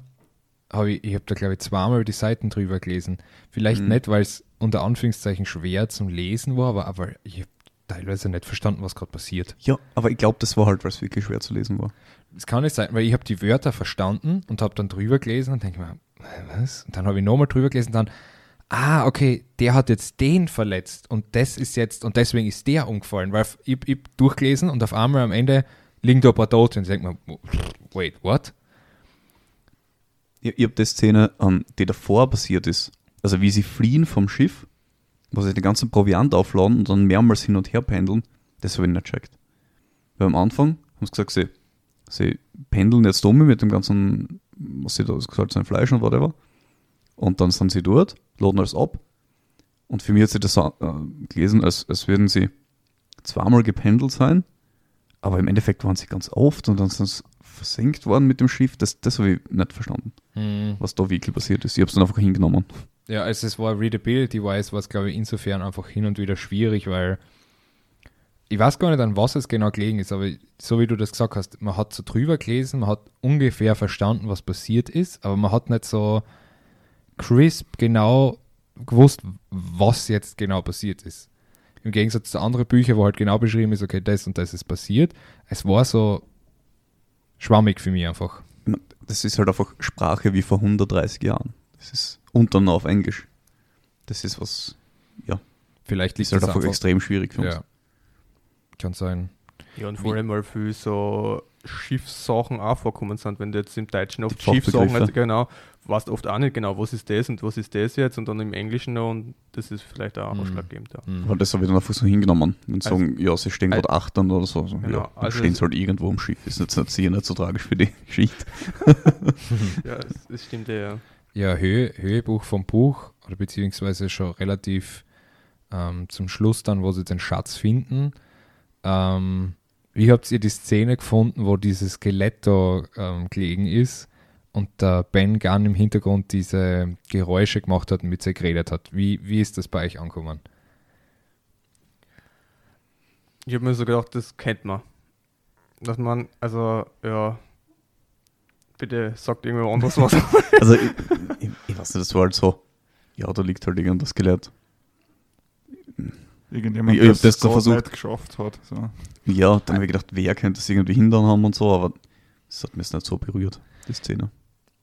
habe ich, ich habe da glaube ich zweimal die Seiten drüber gelesen. Vielleicht Mhm. nicht, weil es unter Anführungszeichen schwer zum Lesen war, aber, aber ich habe teilweise nicht verstanden, was gerade passiert. Ja, aber ich glaube, das war halt, weil es wirklich schwer zu lesen war. Es kann nicht sein, weil ich habe die Wörter verstanden und habe dann drüber gelesen und denke mir, "Hä, was? Und dann habe ich nochmal drüber gelesen und dann, ah, okay, der hat jetzt den verletzt und das ist jetzt, und deswegen ist der umgefallen, weil ich, ich durchgelesen und auf einmal am Ende liegen da ein paar Tote und ich denke mir, wait, what? Ich, ich habe die Szene, ähm, die davor passiert ist, also wie sie fliehen vom Schiff, wo sie den ganzen Proviant aufladen und dann mehrmals hin und her pendeln, das habe ich nicht checkt. Weil am Anfang haben sie gesagt, sie, sie pendeln jetzt um mit dem ganzen, was sie da gesagt haben, Fleisch und whatever. Und dann sind sie dort, laden alles ab. Und für mich hat sich das äh, gelesen, als, als würden sie zweimal gependelt sein, aber im Endeffekt waren sie ganz oft und dann sind sie versenkt worden mit dem Schiff. Das, das habe ich nicht verstanden was da wirklich passiert ist. Ich habe es dann einfach hingenommen. Ja, also es war Readability-wise, war es glaube ich insofern einfach hin und wieder schwierig, weil ich weiß gar nicht, an was es genau gelegen ist, aber so wie du das gesagt hast, man hat so drüber gelesen, man hat ungefähr verstanden, was passiert ist, aber man hat nicht so crisp genau gewusst, was jetzt genau passiert ist. Im Gegensatz zu anderen Büchern, wo halt genau beschrieben ist, okay, das und das ist passiert. Es war so schwammig für mich einfach. Das ist halt einfach Sprache wie vor 130 Jahren. Das ist und dann auf Englisch. Das ist was, Vielleicht liegt ist halt das einfach einfach, extrem schwierig für uns. ja. Kann sein. Ja, und vor allem, weil viel so Schiffssachen auch vorkommen sind. Wenn du jetzt im Deutschen oft Die Schiffssachen, Fachbegriffe. also genau, weißt oft auch nicht genau, was ist das und was ist das jetzt und dann im Englischen noch und das ist vielleicht auch Mhm. ausschlaggebend. Ja. Mhm. Weil das habe ich dann einfach so hingenommen. Sie Also- sagen, ja, sie stehen gerade achtern oder so. Genau, ja, dann also stehen sie halt irgendwo am Schiff. Ist jetzt nicht, sicher nicht so tragisch für die Geschichte. ja, das, das stimmt ja, ja. Ja, Höhe, Höhebuch vom Buch, oder beziehungsweise schon relativ ähm, zum Schluss dann, wo sie den Schatz finden. Ähm, wie habt ihr die Szene gefunden, wo dieses Skelett da ähm, gelegen ist und der Ben Gunn im Hintergrund diese Geräusche gemacht hat und mit sie geredet hat? Wie, wie ist das bei euch angekommen? Ich habe mir so gedacht, das kennt man. Dass man, also, ja, bitte sagt irgendwer anderes was. Also, ich, ich, ich weiß nicht, das war halt so, ja, da liegt halt irgendein Skelett. Irgendjemand, Ich- der das so versucht. geschafft hat. So. Ja, dann habe ich gedacht, wer könnte das irgendwie hindern haben und so, aber das hat mich jetzt nicht so berührt, die Szene.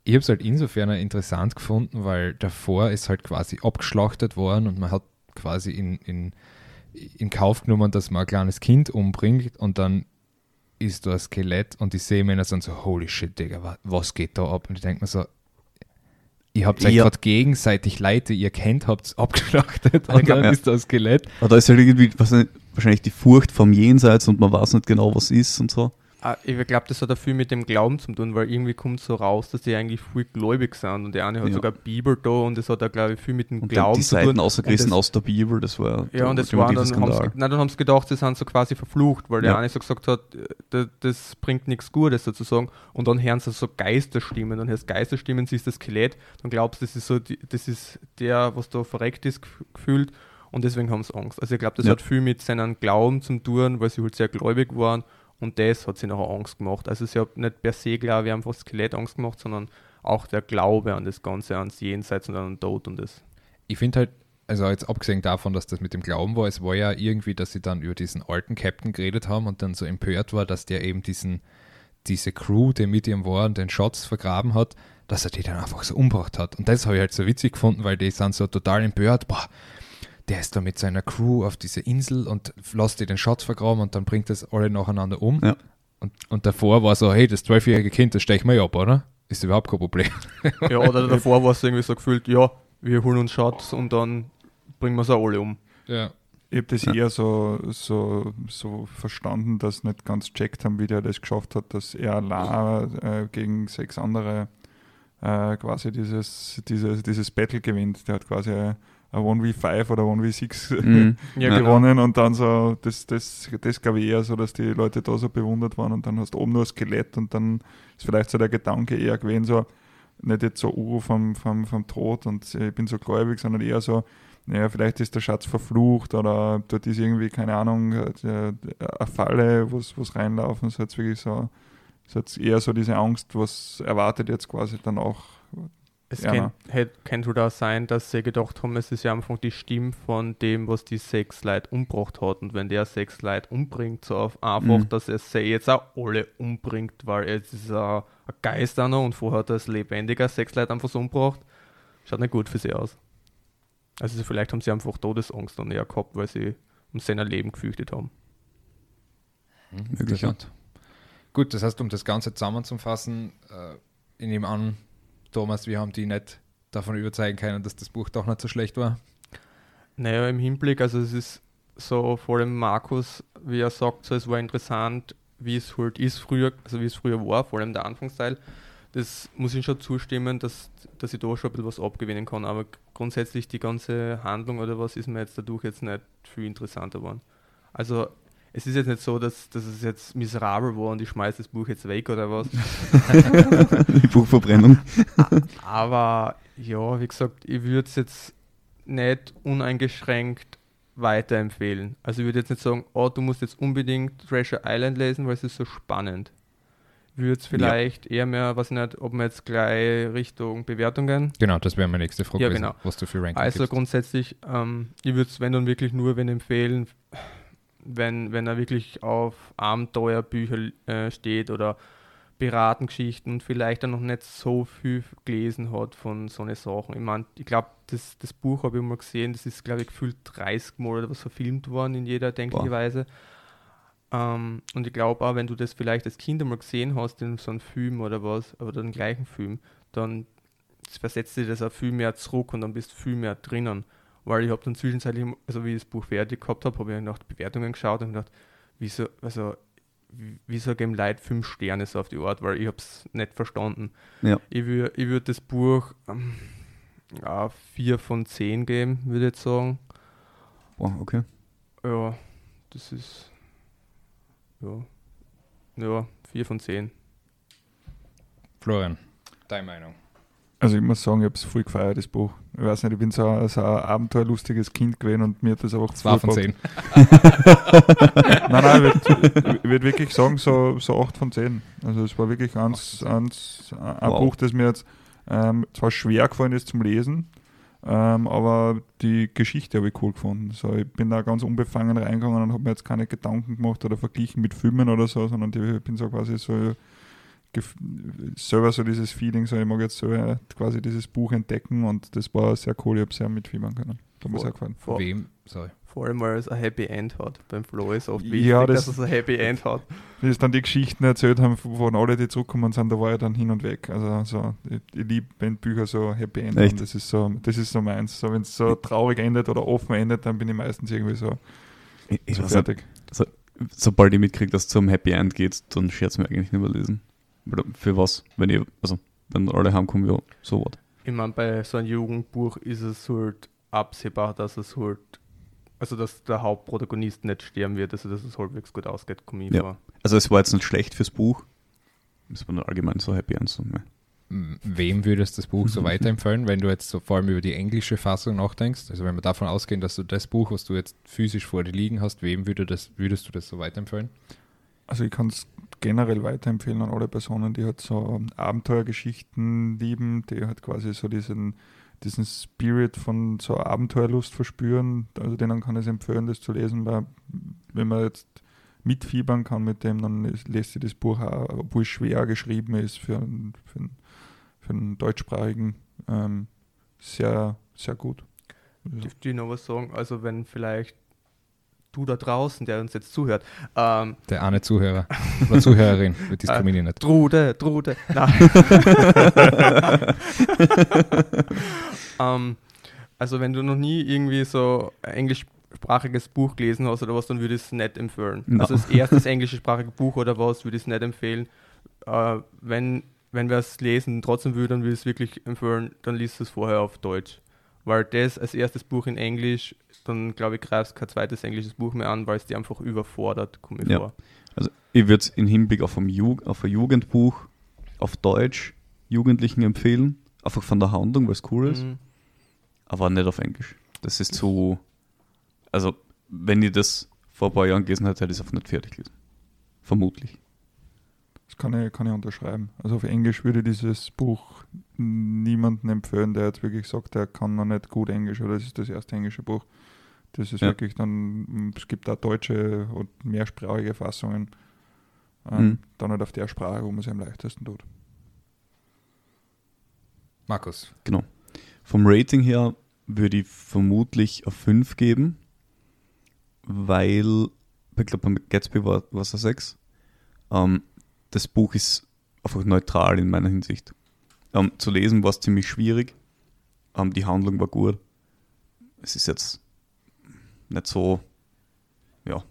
Ich habe es halt insofern interessant gefunden, weil davor ist halt quasi abgeschlachtet worden und man hat quasi in, in, in Kauf genommen, dass man ein kleines Kind umbringt und dann ist da ein Skelett und die Seemänner sind so, holy shit, Digga, wa- was geht da ab? Und ich denke mir so, ihr habt euch Ja. gerade gegenseitig Leute, ihr kennt, habt abgeschlachtet Aber ich und glaub, dann ja. ist da ein Skelett. Aber da ist halt irgendwie, was nicht, wahrscheinlich die Furcht vom Jenseits und man weiß nicht genau, was ist und so. Ah, ich glaube, das hat auch viel mit dem Glauben zu tun, weil irgendwie kommt so raus, dass die eigentlich viel gläubig sind und der eine hat Ja. sogar Bibel da und das hat auch, glaube ich, viel mit dem Und Glauben die zu tun. Seiten ausgerissen aus der Bibel, das war Ja, und das waren ultimative dann, haben sie, nein, dann haben sie gedacht, sie sind so quasi verflucht, weil der Ja. eine so gesagt hat, äh, das, das bringt nichts Gutes sozusagen. Und dann hören sie so Geisterstimmen, dann hörst Geisterstimmen, siehst das Skelett, dann glaubst du, das ist so, die, das ist der, was da verreckt ist, gef- gefühlt. Und deswegen haben sie Angst. Also ich glaube, das Ja. hat viel mit seinen Glauben zu tun, weil sie halt sehr gläubig waren. Und das hat sie nachher Angst gemacht. Also sie hat nicht per se, glaube ich, einfach Skelett Angst gemacht, sondern auch der Glaube an das Ganze, ans Jenseits und an den Tod und das. Ich finde halt, also jetzt abgesehen davon, dass das mit dem Glauben war, es war ja irgendwie, dass sie dann über diesen alten Captain geredet haben und dann so empört war, dass der eben diesen, diese Crew, die mit ihm war und den Schatz vergraben hat, dass er die dann einfach so umgebracht hat. Und das habe ich halt so witzig gefunden, weil die sind so total empört, boah, der ist da mit seiner Crew auf diese Insel und lässt die den Schatz vergraben und dann bringt das alle nacheinander um. Ja. Und, und davor war so, hey, das zwölfjährige Kind, das stechen wir ab, oder? Ist überhaupt kein Problem. Ja, oder davor war es irgendwie so gefühlt, ja, wir holen uns Schatz und dann bringen wir sie alle um. Ja. Ich habe das Ja. eher so, so, so verstanden, dass nicht ganz checkt haben, wie der das geschafft hat, dass er allein äh, gegen sechs andere äh, quasi dieses, dieses, dieses Battle gewinnt. Der hat quasi ein 1v5 oder 1v6 Mhm. Ja, genau. gewonnen und dann so, das, das, das glaube ich eher so, dass die Leute da so bewundert waren und dann hast du oben nur ein Skelett und dann ist vielleicht so der Gedanke eher gewesen, so nicht jetzt so Uro vom, vom, vom Tod und ich bin so gläubig, sondern eher so, naja, vielleicht ist der Schatz verflucht oder dort ist irgendwie, keine Ahnung, äh, eine Falle, wo es reinlaufen, so jetzt wirklich so, so jetzt eher so diese Angst, was erwartet jetzt quasi dann auch. Es Ja, kann, hätte, kann halt auch sein, dass sie gedacht haben, es ist ja einfach die Stimme von dem, was die sechs Leute umgebracht hat. Und wenn der sechs Leute umbringt, so auf einfach, Mhm. dass er sie jetzt auch alle umbringt, weil jetzt ist er ein Geist einer und vorher hat er als lebendiger sechs Leute einfach so umgebracht. Schaut nicht gut für sie aus. Also vielleicht haben sie einfach Todesangst dann eher gehabt, weil sie um sein Leben gefürchtet haben. Möglich. Interessant. Gut, das heißt, um das Ganze zusammenzufassen, äh, ich nehme an, Thomas, wir haben die nicht davon überzeugen können, dass das Buch doch nicht so schlecht war. Naja, im Hinblick, also es ist so vor allem Markus, wie er sagt, so es war interessant, wie es halt ist früher, also wie es früher war, vor allem der Anfangsteil. Das muss ich schon zustimmen, dass, dass ich da schon ein bisschen was abgewinnen kann, aber grundsätzlich die ganze Handlung oder was ist mir jetzt dadurch jetzt nicht viel interessanter geworden. Also es ist jetzt nicht so, dass, dass es jetzt miserabel war und ich schmeiße das Buch jetzt weg oder was. Die Buchverbrennung. Aber ja, wie gesagt, ich würde es jetzt nicht uneingeschränkt weiterempfehlen. Also ich würde jetzt nicht sagen, oh, du musst jetzt unbedingt Treasure Island lesen, weil es ist so spannend. Ich würde es vielleicht eher mehr, was nicht, ob wir jetzt gleich Richtung Bewertungen. Genau, das wäre meine nächste Frage, Ja, gewesen, genau. was du für Ranking Also gibst. grundsätzlich, ähm, ich würde es, wenn dann wirklich nur wenn empfehlen, wenn, wenn er wirklich auf Abenteuerbücher äh, steht oder Piratengeschichten und vielleicht auch noch nicht so viel gelesen hat von so eine Sachen. Ich meine, ich glaube, das, das Buch habe ich mal gesehen, das ist, glaube ich, gefühlt 30 Mal oder was verfilmt worden in jeder denklichen. Weise. Ähm, und ich glaube auch, wenn du das vielleicht als Kind einmal gesehen hast in so einem Film oder was, oder den gleichen Film, dann versetzt dir das auch viel mehr zurück und dann bist du viel mehr drinnen. Weil ich habe dann zwischenzeitlich, also wie ich das Buch fertig gehabt habe, habe ich nach Bewertungen geschaut und gedacht, wieso, also, wie- wieso geben Leute fünf Sterne so auf die Art, weil ich habe es nicht verstanden. Ja. Ich würde ich würd das Buch ähm, ja, vier von zehn geben, würde ich jetzt sagen. Boah, okay. Ja, das ist. Ja. Ja, vier von zehn. Florian, deine Meinung? Also ich muss sagen, ich habe es voll gefeiert, das Buch. Ich weiß nicht, ich bin so, ein- so ein abenteuerlustiges Kind gewesen und mir hat das einfach Zwei von zehn. Nein, nein, ich würde würd wirklich sagen, so, so 8 von 10. Also es war wirklich ganz, ganz ein Wow. Buch, das mir jetzt ähm, zwar schwer gefallen ist zum Lesen, ähm, aber die Geschichte habe ich cool gefunden. So, ich bin da ganz unbefangen reingegangen und habe mir jetzt keine Gedanken gemacht oder verglichen mit Filmen oder so, sondern ich bin so quasi so selber so dieses Feeling, so ich mag jetzt so äh, quasi dieses Buch entdecken und das war sehr cool, ich habe sehr mitfiebern können. Hat mir sehr gefallen. Vor, Wem? Sorry. vor allem, weil es ein Happy End hat. Beim Flo ist oft Ja, wichtig, das- dass es ein Happy End hat. wie es dann die Geschichten erzählt haben, von alle, die zurückgekommen sind, da war ich dann hin und weg. Also so, ich, ich liebe, wenn Bücher so happy enden. Echt? Das ist so, das ist so meins. So, wenn es so traurig endet oder offen endet, dann bin ich meistens irgendwie so, Ich, ich so nicht, fertig. sobald ich mitkriege, dass es zum Happy End geht, dann scherz mir eigentlich nicht mehr lesen. Für was? Wenn ich, also, wenn alle heimkommen, ja, so was. Ich meine, bei so einem Jugendbuch ist es halt absehbar, dass es halt, also dass der Hauptprotagonist nicht sterben wird, also dass es halbwegs gut ausgeht, komme ich Ja. vor. Also es war jetzt nicht schlecht fürs Buch. Das war nur allgemein so Happy End. So, ne. Wem würdest du das Buch so weiterempfehlen, wenn du jetzt so vor allem über die englische Fassung nachdenkst? Also wenn wir davon ausgehen, dass du das Buch, was du jetzt physisch vor dir liegen hast, wem würde das, würdest du das so weiterempfehlen? Also ich kann es generell weiterempfehlen an alle Personen, die halt so Abenteuergeschichten lieben, die halt quasi so diesen, diesen Spirit von so Abenteuerlust verspüren. Also denen kann ich es empfehlen, das zu lesen, weil wenn man jetzt mitfiebern kann mit dem, dann lässt sich das Buch auch, obwohl es schwer geschrieben ist für, einen- für, einen- für einen deutschsprachigen, ähm, sehr, sehr gut. Ja. Dürfte ich noch was sagen? Also wenn vielleicht du da draußen, der uns jetzt zuhört, ähm, Der eine Zuhörer oder Zuhörerin, wir diskriminieren nicht. Trude, Trude, nein. ähm, also wenn du noch nie irgendwie so ein englischsprachiges Buch gelesen hast oder was, dann würde ich es nicht empfehlen. No. Also das erste englischsprachige Buch oder was, würde ich es nicht empfehlen. Äh, wenn wenn wir es lesen trotzdem würde, dann würde ich es wirklich empfehlen, dann liest es vorher auf Deutsch. Weil das als erstes Buch in Englisch, dann glaube ich, greifst kein zweites englisches Buch mehr an, weil es dir einfach überfordert, komme ich Ja. vor. Also ich würde es im Hinblick auf, ein Ju auf ein Jugendbuch auf Deutsch Jugendlichen empfehlen. Einfach von der Handlung, weil es cool ist. Mhm. Aber nicht auf Englisch. Das ist zu. Also, wenn ich das vor ein paar Jahren gelesen hätte, hätte ich es einfach nicht fertig gelesen. Vermutlich. Das kann ich, kann ich unterschreiben. Also auf Englisch würde ich dieses Buch niemandem empfehlen, der jetzt wirklich sagt, der kann noch nicht gut Englisch oder das ist das erste englische Buch. Das ist Ja. wirklich dann, es gibt auch deutsche und mehrsprachige Fassungen. Ähm, Mhm. Dann halt auf der Sprache, wo man es am leichtesten tut. Markus, Vom Rating her würde ich vermutlich auf 5 geben, weil, ich glaube, beim Gatsby war es eine 6. Ähm, das Buch ist einfach neutral in meiner Hinsicht. Ähm, zu lesen war es ziemlich schwierig. Ähm, die Handlung war gut. Es ist jetzt nicht so, ja,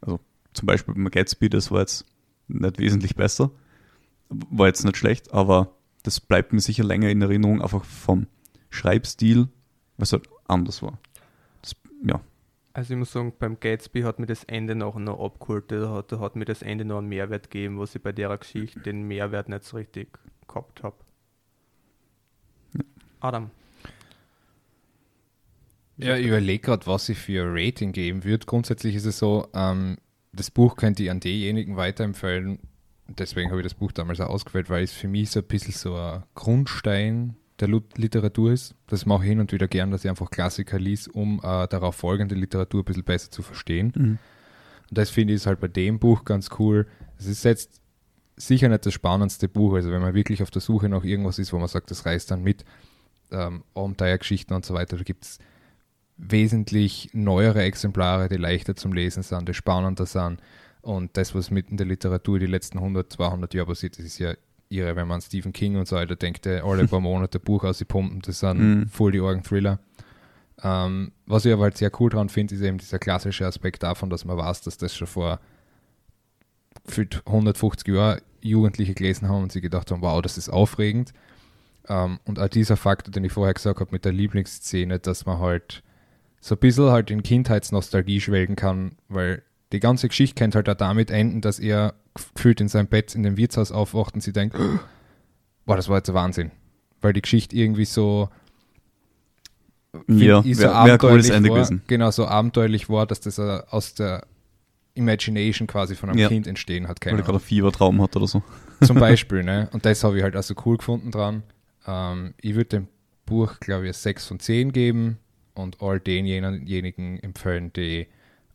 also zum Beispiel beim Gatsby, das war jetzt nicht wesentlich besser. War jetzt nicht schlecht, aber das bleibt mir sicher länger in Erinnerung, einfach vom Schreibstil, was halt anders war. Das, ja, Also ich muss sagen, beim Gatsby hat mir das Ende noch, noch abgeholt. Da hat, da hat mir das Ende noch einen Mehrwert gegeben, was ich bei der Geschichte den Mehrwert nicht so richtig gehabt habe. Adam. Ja, ich überlege gerade, was ich für ein Rating geben würde. Grundsätzlich ist es so, ähm, das Buch könnte ich an diejenigen weiterempfehlen. Deswegen habe ich das Buch damals auch ausgewählt, weil es für mich so ein bisschen so ein Grundstein der Literatur ist. Das mache ich hin und wieder gern, dass ich einfach Klassiker lies, um äh, darauf folgende Literatur ein bisschen besser zu verstehen. Und das finde ich ist halt bei dem Buch ganz cool. Es ist jetzt sicher nicht das spannendste Buch. Also wenn man wirklich auf der Suche nach irgendwas ist, wo man sagt, das reißt dann mit, ähm, Abenteuergeschichten und so weiter, da gibt es wesentlich neuere Exemplare, die leichter zum Lesen sind, die spannender sind. Und das, was mit in der Literatur die letzten 100, 200 Jahre passiert, das ist ja irre, wenn man an Stephen King und so weiter denkt, der alle paar Monate Buch aus die Pumpen, das sind Mhm. voll die Orgen-Thriller. Ähm, was ich aber halt sehr cool dran finde, ist eben dieser klassische Aspekt davon, dass man weiß, dass das schon vor gefühlt 150 Jahren Jugendliche gelesen haben und sie gedacht haben, wow, das ist aufregend. Ähm, und auch dieser Faktor, den ich vorher gesagt habe mit der Lieblingsszene, dass man halt so ein bisschen halt in Kindheitsnostalgie schwelgen kann, weil die ganze Geschichte könnte halt auch damit enden, dass er gefühlt in seinem Bett in dem Wirtshaus aufwacht und sie denkt, boah, das war jetzt ein Wahnsinn. Weil die Geschichte irgendwie so Ja, wäre wär ein cooles Ende war, gewesen. Genau, so abenteuerlich war, dass das äh, aus der Imagination quasi von einem Ja. Kind entstehen hat. Weil Keine er gerade einen Fiebertraum hat oder so. Zum Beispiel, ne? Und das habe ich halt also cool gefunden dran. Ähm, ich würde dem Buch, glaube ich, eine 6 von 10 geben und all denjenigen empfehlen, die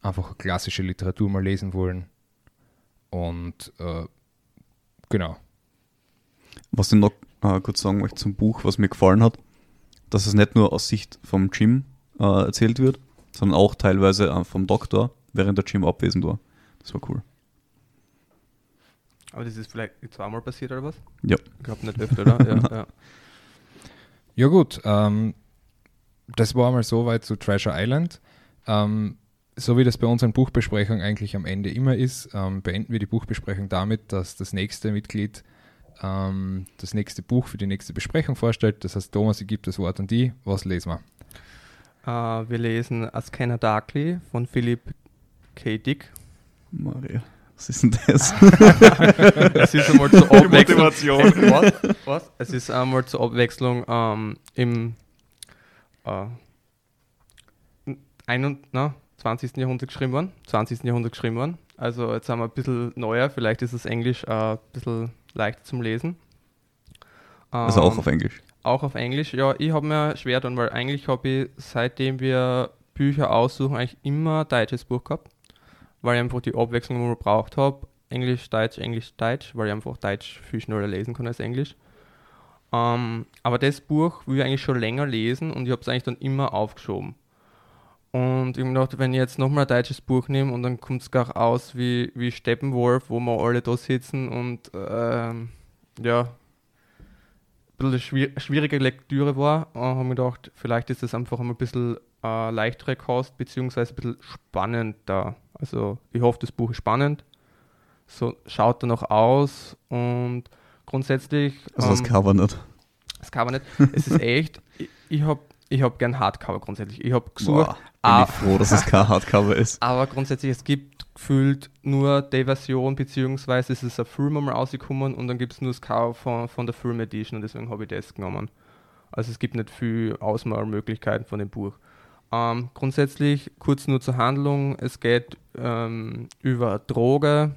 einfach klassische Literatur mal lesen wollen. Und äh, genau. Was ich noch äh, kurz sagen möchte zum Buch, was mir gefallen hat, dass es nicht nur aus Sicht vom Jim äh, erzählt wird, sondern auch teilweise äh, vom Doktor, während der Jim abwesend war. Das war cool. Aber das ist vielleicht zweimal passiert oder was? Ja. Ich glaube nicht öfter, oder? ja, ja. Ja gut, ähm, das war mal soweit zu Treasure Island. Ähm, so wie das bei unseren Buchbesprechungen eigentlich am Ende immer ist, ähm, beenden wir die Buchbesprechung damit, dass das nächste Mitglied ähm, das nächste Buch für die nächste Besprechung vorstellt. Das heißt, Thomas, ich gebe das Wort an die. Was lesen wir? Äh, wir lesen Askena Darkly von Philip K. Dick. Maria, was ist denn das? Es ist einmal zur Abwechslung. Motivation. was? was? Es ist einmal zur Abwechslung ähm, im äh, ein und, na, 20. Jahrhundert geschrieben worden. 20. Jahrhundert geschrieben worden. Also jetzt haben wir ein bisschen neuer, vielleicht ist das Englisch äh, ein bisschen leichter zum Lesen. also auch Ähm, auf Englisch. auch auf Englisch, ja, ich habe mir schwer dann, weil eigentlich habe ich, seitdem wir Bücher aussuchen, eigentlich immer ein deutsches Buch gehabt, weil ich einfach die Abwechslung immer gebraucht habe. Englisch, Deutsch, Englisch, Deutsch, weil ich einfach Deutsch viel schneller lesen kann als Englisch. Ähm, aber das Buch will ich eigentlich schon länger lesen und ich habe es eigentlich dann immer aufgeschoben. Und ich habe gedacht, wenn ich jetzt nochmal ein deutsches Buch nehme und dann kommt es gar aus wie, wie Steppenwolf, wo wir alle da sitzen und ähm, ja, ein bisschen schwier schwierige Lektüre war, äh, habe ich mir gedacht, vielleicht ist das einfach ein bisschen äh, leichtere Kost, beziehungsweise ein bisschen spannender. Also ich hoffe, das Buch ist spannend. So schaut er noch aus und grundsätzlich. Also das ähm, Cover nicht. das Cover nicht. Es ist echt, ich, ich habe ich hab gern Hardcover grundsätzlich. Ich habe gesucht, Boah, bin ah, ich froh, dass es kein Hardcover ist. aber grundsätzlich, es gibt gefühlt nur die Version, beziehungsweise es ist ein Film einmal rausgekommen und dann gibt es nur das Cover von, von der Film Edition und deswegen habe ich das genommen. Also es gibt nicht viel Ausmalmöglichkeiten von dem Buch. Ähm, grundsätzlich, kurz nur zur Handlung, es geht ähm, über Droge,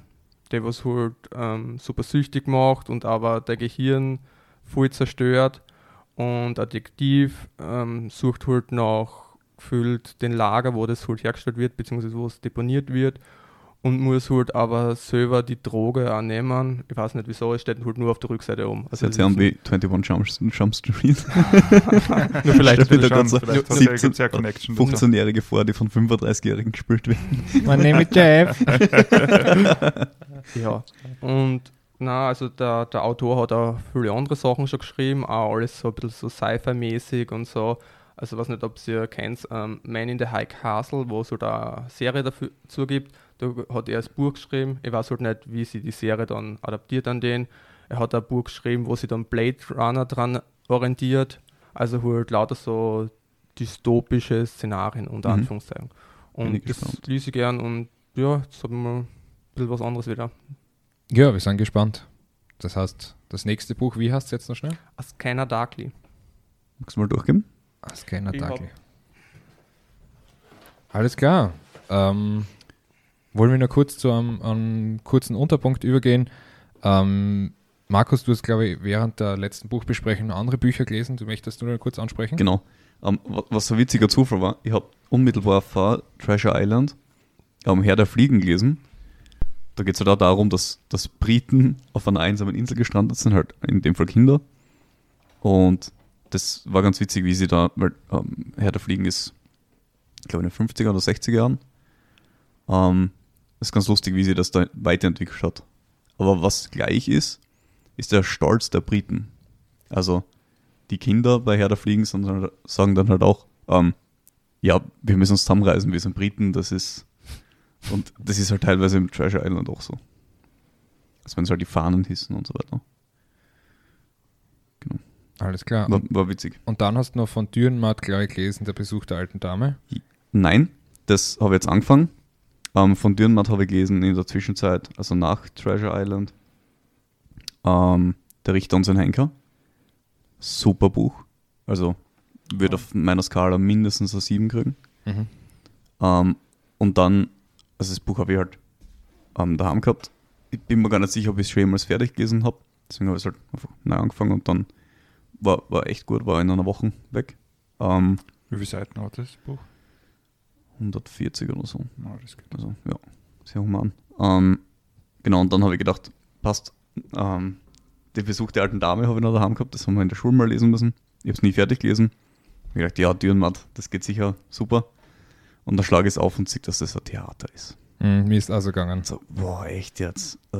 die was halt ähm, super süchtig macht und aber der Gehirn voll zerstört und ein Detektiv ähm, sucht halt nach gefühlt den Lager, wo das halt hergestellt wird, beziehungsweise wo es deponiert wird und muss halt aber selber die Droge auch nehmen. Ich weiß nicht wieso, es steht halt nur auf der Rückseite um. Also jetzt haben wir 21 Jump, Street. nur vielleicht Schon, grad so vielleicht hat 17 gibt's ja eine Connection dazu. 15-Jährige vor, die von 35-Jährigen gespielt werden. Mein Name ist Jeff. Ja, und na, also der, der Autor hat auch viele andere Sachen schon geschrieben, auch alles so ein bisschen so Sci-Fi-mäßig und so. Also ich weiß nicht, ob ihr kennt, ähm, Man in the High Castle, wo es halt eine Serie dafür zugibt. Da hat er das Buch geschrieben. Ich weiß halt nicht, wie sie die Serie dann adaptiert an den. Er hat ein Buch geschrieben, wo sie dann Blade Runner dran orientiert. Also halt lauter so dystopische Szenarien unter Mhm. Anführungszeichen. Und ich das lese ich gern und ja, jetzt haben wir ein bisschen was anderes wieder. Ja, wir sind gespannt. Das heißt, das nächste Buch, wie heißt es jetzt noch schnell? Keiner Darkly. Magst du mal durchgeben? Scanner Ich Darkly. Alles klar. Ähm, wollen wir noch kurz zu einem, einem kurzen Unterpunkt übergehen? Ähm, Markus, du hast, glaube ich, während der letzten Buchbesprechung noch andere Bücher gelesen. Du möchtest du noch kurz ansprechen? Genau. Ähm, wa- was ein witziger Zufall war, ich habe unmittelbar vor Treasure Island ähm, Herr der Fliegen gelesen. Da geht es halt auch darum, dass, dass Briten auf einer einsamen Insel gestrandet sind, halt in dem Fall Kinder. Und das war ganz witzig, wie sie da, weil ähm, Herr der Fliegen ist, ich glaube, in den 50er oder 60er Jahren. Ähm, ist ganz lustig, wie sie das da weiterentwickelt hat. Aber was gleich ist, ist der Stolz der Briten. Also die Kinder bei Herr der Fliegen sagen dann halt auch, ähm, ja, wir müssen uns zusammenreisen, wir sind Briten, das ist und das ist halt teilweise im Treasure Island auch so. Als wenn es halt die Fahnen hissen und so weiter. Alles klar. War, war witzig. Und dann hast du noch von Dürrenmatt, glaube ich, gelesen, der Besuch der alten Dame. Nein, das habe ich jetzt angefangen. Ähm, von Dürrenmatt habe ich gelesen in der Zwischenzeit, also nach Treasure Island. Ähm, der Richter und sein Henker. Super Buch. Also wird auf meiner Skala mindestens eine 7 kriegen. Mhm. Ähm, und dann, also das Buch habe ich halt ähm, daheim gehabt. Ich bin mir gar nicht sicher, ob ich es schon jemals fertig gelesen habe. Deswegen habe ich es halt einfach neu angefangen und dann war, war echt gut, war in einer Woche weg. Ähm, Wie viele Seiten hat das Buch? 140 oder so. Ja, das geht. Also ja, sehr human. Ähm, genau, und dann habe ich gedacht, passt, ähm, den Besuch der alten Dame habe ich noch daheim gehabt, das haben wir in der Schule mal lesen müssen. Ich habe es nie fertig gelesen. Ich habe gedacht, ja, Dürrenmatt, das geht sicher super. Und dann schlage ich es auf und sehe, dass das ein Theater ist. Mhm, mir ist also gegangen. So, boah, echt jetzt? Äh.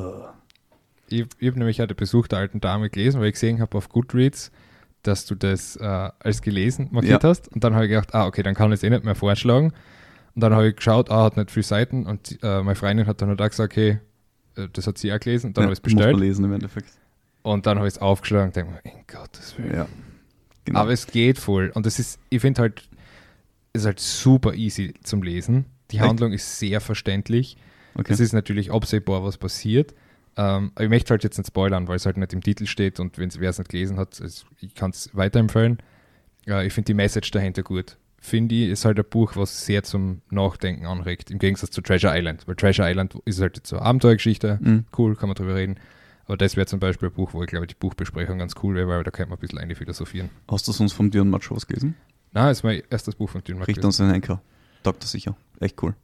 Ich, ich habe nämlich den Besuch der alten Dame gelesen, weil ich gesehen habe auf Goodreads, dass du das äh, als gelesen markiert Ja. hast. Und dann habe ich gedacht, ah, okay, dann kann ich es eh nicht mehr vorschlagen. Und dann habe ich geschaut, ah, hat nicht viele Seiten. Und äh, meine Freundin hat dann halt auch gesagt, okay, äh, das hat sie auch gelesen. Und dann Ja, habe ich es bestellt. lesen im Endeffekt. Und dann habe ich es aufgeschlagen und denke mir, in Gottes Willen. Ja. Genau. Aber es geht voll. Und es ist, ich finde halt, ist halt super easy zum Lesen. Die? Handlung ist sehr verständlich. okay. Es ist natürlich absehbar, was passiert. Ähm, aber ich möchte halt jetzt nicht spoilern, weil es halt nicht im Titel steht und wenn wer es nicht gelesen hat, es, ich kann es weiterempfehlen. Äh, ich finde die Message dahinter gut. Finde ich, ist halt ein Buch, was sehr zum Nachdenken anregt, im Gegensatz zu Treasure Island. Weil Treasure Island ist halt jetzt so eine Abenteuergeschichte, Mhm. cool, kann man drüber reden. Aber das wäre zum Beispiel ein Buch, wo ich glaube, die Buchbesprechung ganz cool wäre, weil da könnte man ein bisschen eine philosophieren. Hast du sonst vom Dürrenmatt schon was gelesen? Na, ist mein erstes Buch von Dünmark. Richter und sein Henker. Taugt das sicher. Echt cool.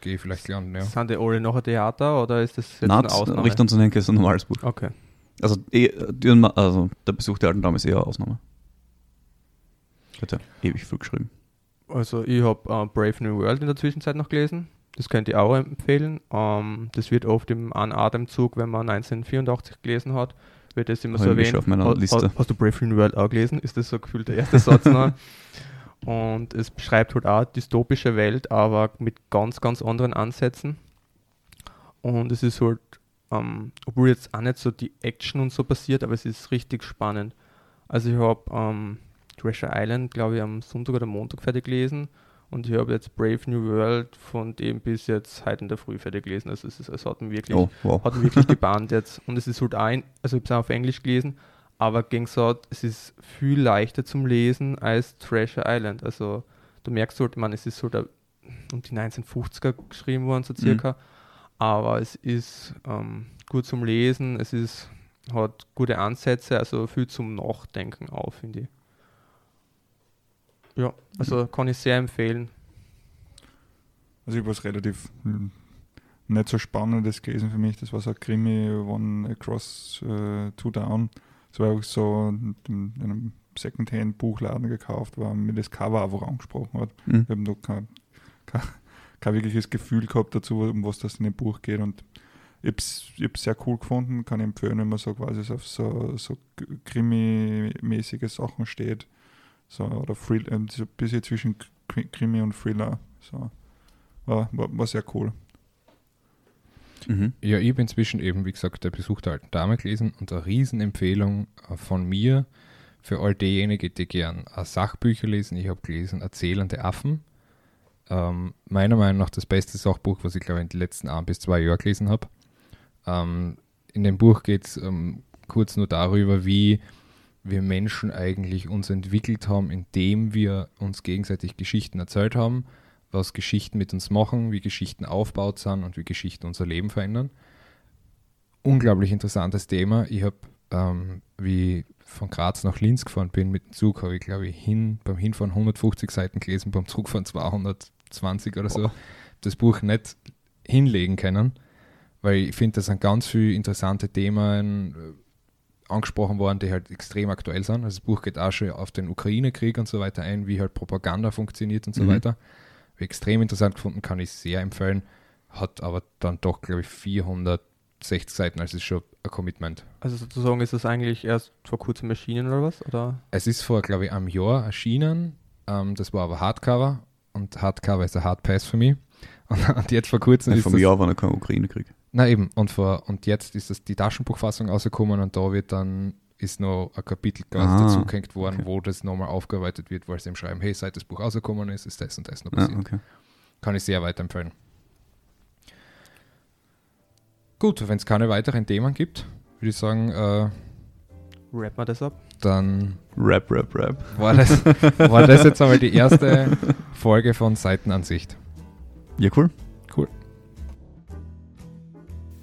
Gehe ich vielleicht lernen, ja. Sind die alle noch ein Theater oder ist das jetzt Nein, eine Ausnahme? Richter und sein Henker ist ein normales Buch. Okay. Also, eh, also der Besuch der alten Dame ist eher eine Ausnahme. Hat ja ewig viel geschrieben. Also ich habe äh, Brave New World in der Zwischenzeit noch gelesen. Das könnte ich auch empfehlen. Ähm, das wird oft im einen Atemzug, wenn man 1984 gelesen hat, wird das immer Hab so erwähnt. auf meiner Liste. ha- Hast du Brave New World auch gelesen? Ist das so gefühlt der erste Satz noch? Und es beschreibt halt auch dystopische Welt, aber mit ganz, ganz anderen Ansätzen. Und es ist halt, ähm, obwohl jetzt auch nicht so die Action und so passiert, aber es ist richtig spannend. Also ich habe ähm, Treasure Island, glaube ich, am Sonntag oder Montag fertig gelesen und ich habe jetzt Brave New World von dem bis jetzt heute in der Früh fertig gelesen. Also es, ist, es hat mich wirklich, Oh, wow. hat mich wirklich gebannt jetzt. Und es ist halt ein, also ich habe es auch auf Englisch gelesen, aber gegen gesagt, es ist viel leichter zum Lesen als Treasure Island. Also du merkst halt, man, es ist halt ein- um die 1950er geschrieben worden, so circa. Aber es ist ähm, gut zum Lesen, es ist, hat gute Ansätze, also viel zum Nachdenken auch, finde ich. Ja, also kann ich sehr empfehlen. Also ich was relativ hm, nicht so Spannendes gelesen für mich. Das war so ein Krimi One Across äh, Two Down. Das war auch so in in einem Secondhand-Buchladen gekauft, weil mir das Cover einfach angesprochen hat. Mhm. Ich habe noch kein, kein, kein wirkliches Gefühl gehabt dazu, um was das in dem Buch geht. Und ich habe es sehr cool gefunden, kann ich empfehlen, wenn man so quasi so auf so, so Krimi-mäßige Sachen steht. So, oder Thrill, ähm, so ein bisschen zwischen Kri- Krimi und Thriller. So. War, war, war sehr cool. Mhm. Ja, ich habe inzwischen eben, wie gesagt, der Besuch der alten Dame gelesen und eine Riesenempfehlung äh, von mir für all diejenigen, die gern äh, Sachbücher lesen. Ich habe gelesen Erzählende Affen. Ähm, meiner Meinung nach das beste Sachbuch, was ich glaube in den letzten ein bis zwei Jahren gelesen habe. Ähm, in dem Buch geht es ähm, kurz nur darüber, wie wir Menschen eigentlich uns entwickelt haben, indem wir uns gegenseitig Geschichten erzählt haben was Geschichten mit uns machen, wie Geschichten aufgebaut sind und wie Geschichten unser Leben verändern. Unglaublich interessantes Thema. Ich habe, ähm, wie ich von Graz nach Linz gefahren bin mit dem Zug, habe ich, glaube ich, hin, beim Hinfahren 150 Seiten gelesen, beim Zugfahren 220 oder so. Das Buch nicht hinlegen können, weil ich finde, da sind ganz viele interessante Themen angesprochen worden, die halt extrem aktuell sind. Also das Buch geht auch schon auf den Ukraine-Krieg und so weiter ein, wie halt Propaganda funktioniert und so Mhm. weiter. Habe ich extrem interessant gefunden, kann ich sehr empfehlen. Hat aber dann doch, glaube ich, 460 Seiten, also ist schon ein Commitment. Also sozusagen ist das eigentlich erst vor kurzem erschienen oder was? Oder? Es ist vor, glaube ich, einem Jahr erschienen. Ähm, das war aber Hardcover und Hardcover ist ein Hardpass für mich. Und, und jetzt vor kurzem Ja, ist vom Jahr war noch kein Ukraine-Krieg. Na eben, und, vor, und jetzt ist das die Taschenbuchfassung rausgekommen und da wird dann ist noch ein Kapitel quasi Ah, dazugehängt worden, okay. wo das nochmal aufgearbeitet wird, weil sie ihm schreiben, hey, seit das Buch rausgekommen ist, ist das und das noch Ja, passiert. okay. Kann ich sehr weiterempfehlen. Gut, wenn es keine weiteren Themen gibt, würde ich sagen, äh, Rap mal das ab. dann Rap, Rap, Rap. war das, war das jetzt einmal die erste Folge von Seitenansicht. Ja, cool.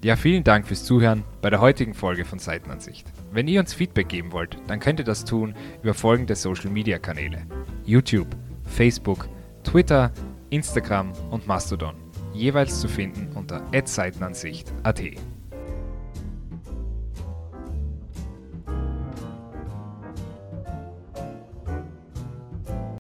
Ja, vielen Dank fürs Zuhören bei der heutigen Folge von Seitenansicht. Wenn ihr uns Feedback geben wollt, dann könnt ihr das tun über folgende Social Media Kanäle: YouTube, Facebook, Twitter, Instagram und Mastodon. Jeweils zu finden unter @seitenansicht.at.